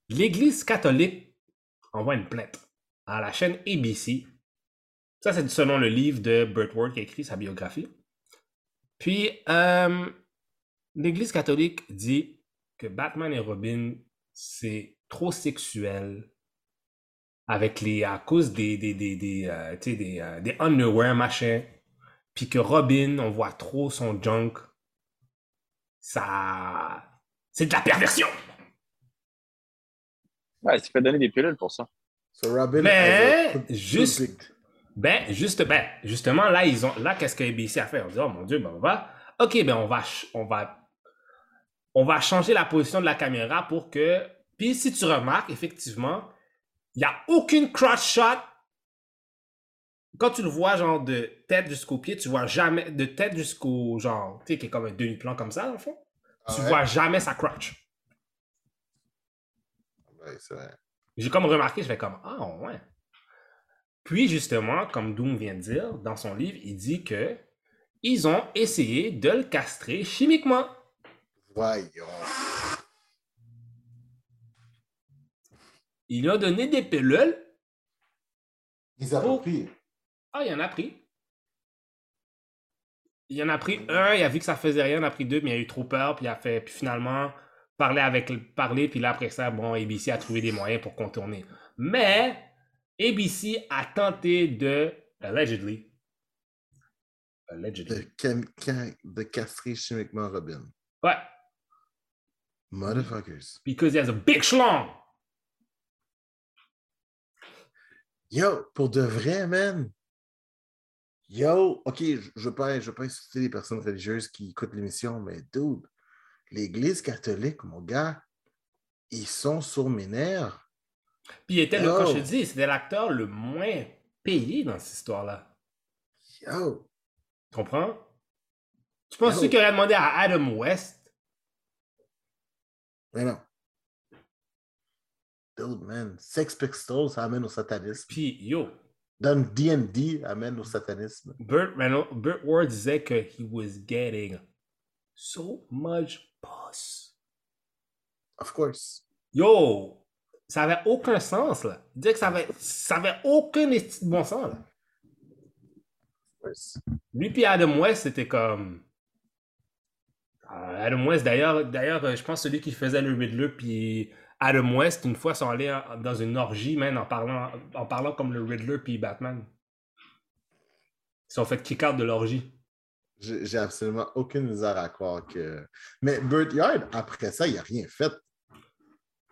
L'Église catholique envoie une plainte à la chaîne ABC. Ça, c'est selon le livre de Burt Ward qui a écrit sa biographie. Puis, euh, l'Église catholique dit que Batman et Robin, c'est trop sexuel avec les, à cause des, des, des, des, euh, tu sais, des, euh, des underwear, machin. Puis que Robin, on voit trop son junk. Ça. C'est de la perversion! Ouais, il s'est fait donner des pilules pour ça. So Robin Mais, juste- big- Ben, juste, ben, justement, là, ils ont, là, qu'est-ce que ABC a fait? On dit, oh mon Dieu, ben, on va, ok, ben, on va, on va, on va changer la position de la caméra pour que, puis si tu remarques, effectivement, il n'y a aucune crotch shot. Quand tu le vois, genre, de tête jusqu'au pied, tu vois jamais, de tête jusqu'au, genre, tu sais, qui est comme un demi-plan comme ça, dans le fond. Ah tu ouais? vois jamais sa crotch. Ouais, c'est vrai. J'ai comme remarqué, je fais comme Ah ouais. Puis justement, comme Doom vient de dire dans son livre, il dit que ils ont essayé de le castrer chimiquement. Voyons. Il lui a donné des pilules. Ils ont Oh. pris. Ah, il en a pris. Il en a pris un, il a vu que ça faisait rien, il en a pris deux, mais il a eu trop peur, puis il a fait, puis finalement, parler avec le- parler, puis là après ça, bon, ABC a trouvé des moyens pour contourner. Mais ABC a tenté de, allegedly, allegedly, De, cam- cam- de castrer chimiquement Robin. ouais, Motherfuckers. because he has a big schlong. Yo, pour de vrai, man. Yo, ok, je je veux pas, je veux pas insulter les personnes religieuses qui écoutent l'émission, mais dude, l'Église catholique, mon gars, ils sont sur mes nerfs. Puis il était, le, comme je te dis, c'était l'acteur le moins payé dans cette histoire-là. Yo, Tu comprends? Tu penses qu'il aurait demandé à Adam West? Mais non. Dude, man, Sex Pistols, ça amène au satanisme. Puis yo, Dans D&D, amène au satanisme. Burt, Reynolds, Burt Ward disait que he was getting so much puss. Of course. Yo, ça avait aucun sens là. Disait que ça avait, ça avait aucun bon sens là. Lui puis Adam West, c'était comme. Euh, Adam West, d'ailleurs, euh, je pense celui qui faisait le Riddler puis Adam West, une fois, sont allés dans une orgie, même en parlant, en parlant comme le Riddler puis Batman. Ils sont fait kick out de l'orgie. J'ai absolument aucune misère à croire que. Mais Burt Yard, après ça, il n'a rien fait.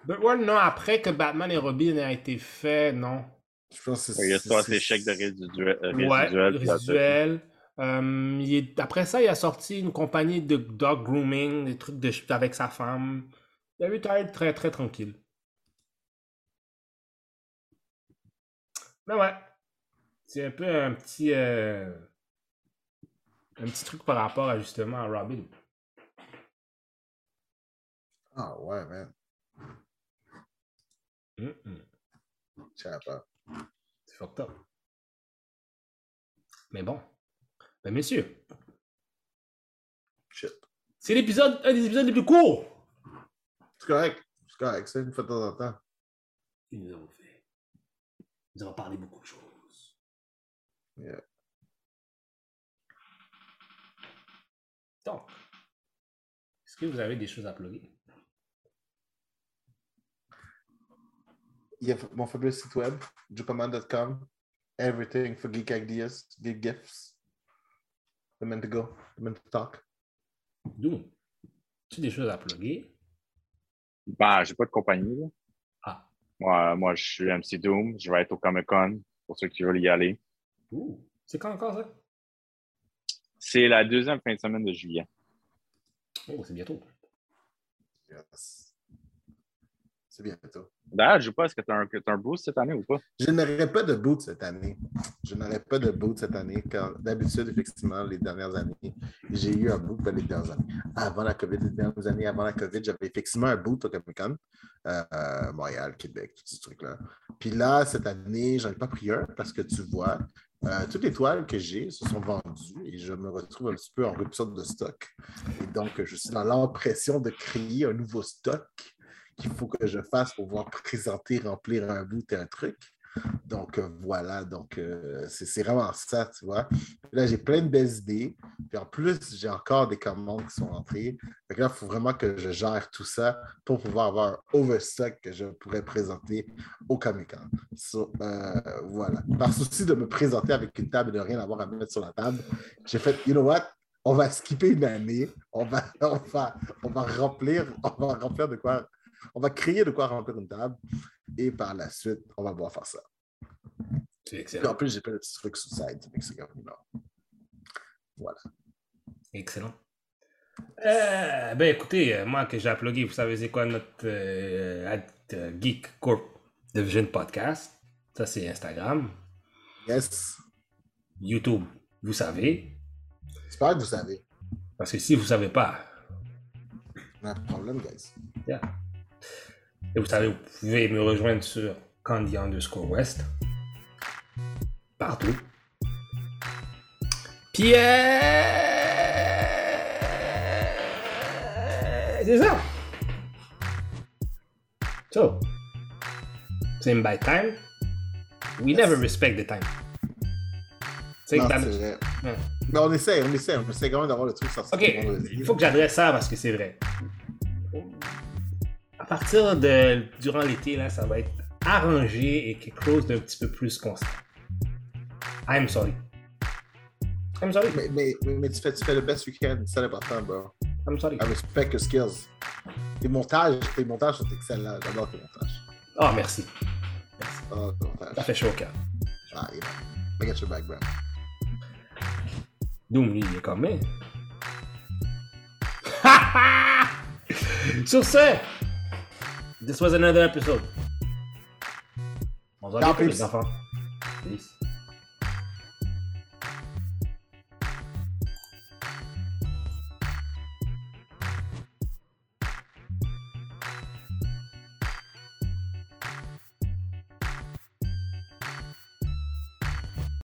But ouais, non, après que Batman et Robin aient été faits, non. Je pense que c'est. Il y a soit chèques de résiduel. euh, Ouais, résiduel. Euh, il est- Après ça, il a sorti une compagnie de dog grooming, des trucs de... avec sa femme. Il a eu très, très, très tranquille. Mais ouais. C'est un peu un petit... euh, Un petit truc par rapport à justement à Robin. Ah ouais, man. Pas. C'est fucked up. Mais bon. Ben messieurs, Shit. c'est l'épisode, un des épisodes les plus courts C'est correct. C'est correct, ça, une fois de temps en temps. que nous avons fait. Nous parlé beaucoup de choses. Yeah. Donc, est-ce que vous avez des choses à plugger? Il y a mon fabuleux site web, jupaman.com. Everything for geek ideas, geek gifts. The meant to go, the meant to talk. D'où? Tu as des choses à plugger? Ben, j'ai pas de compagnie. Là. Ah. Moi, moi, je suis MC Doom. Je vais être au Comic Con pour ceux qui veulent y aller. Ouh. C'est quand encore ça? C'est la deuxième fin de semaine de juillet. Oh, c'est bientôt. Yes. C'est bientôt. D'ailleurs, je sais pas, est-ce que tu as, un- boost cette année ou pas? Je n'aurai pas de boot cette année. Je n'aurai pas de boot cette année, car d'habitude, effectivement, les dernières années, j'ai eu un boot ben, les dernières années. Avant la COVID, les dernières années avant la COVID, j'avais effectivement un boot au Comic Con, euh, Montréal, Québec, tous ces trucs-là. Puis là, cette année, j'en ai pas pris un parce que tu vois, euh, toutes les toiles que j'ai se sont vendues et je me retrouve un petit peu en rupture de stock. Et donc, je suis dans l'impression de créer un nouveau stock qu'il faut que je fasse pour pouvoir présenter, remplir un bout et un truc. Donc euh, voilà, donc euh, c'est vraiment ça, tu vois. Là, j'ai plein de belles idées. Puis en plus, j'ai encore des commandes qui sont entrées. Que là, il faut vraiment que je gère tout ça pour pouvoir avoir un overstock que je pourrais présenter au Comic Con. Euh, voilà. Par souci de me présenter avec une table et de rien avoir à mettre sur la table, j'ai fait, you know what? On va skipper une année, on va, on va, on va remplir, on va remplir de quoi on va créer de quoi remplir une table et par la suite, on va pouvoir faire ça. C'est Puis en excellent. plus, j'ai plein de petits trucs comme, non. Voilà. Excellent. Euh, ben écoutez, euh, moi que j'ai uploadé, vous savez c'est quoi notre euh, euh, Geek Corp Division Podcast? Ça c'est Instagram. Yes. YouTube, vous savez. J'espère que vous savez. Parce que si vous savez pas, On a un problème, guys. yeah. Et vous savez, vous pouvez me rejoindre sur Candy underscore West. Partout. Euh, c'est ça. So, same by time. We never respect the time. C'est vrai. Ouais. Mais on essaie, on essaie, on essaie quand même d'avoir le truc sorti. Ok, il faut que j'adresse ça parce que c'est vrai. À partir de durant l'été, là, ça va être arrangé et quelque chose d'un petit peu plus constant. I'm sorry. I'm sorry. Mais, mais, mais, tu, fais, tu fais le best can, c'est l'important, bro. I'm sorry. I respect your skills. Tes montages, tes montages sont excellents. J'adore tes montages. Oh, merci. Oh, tes Ça fait chaud au cœur. Ah, yeah. I get your back, bro. Doom, lui, il est comme. Sur ce, this was another episode. On se voit Ciao, bientôt, les enfants. Peace.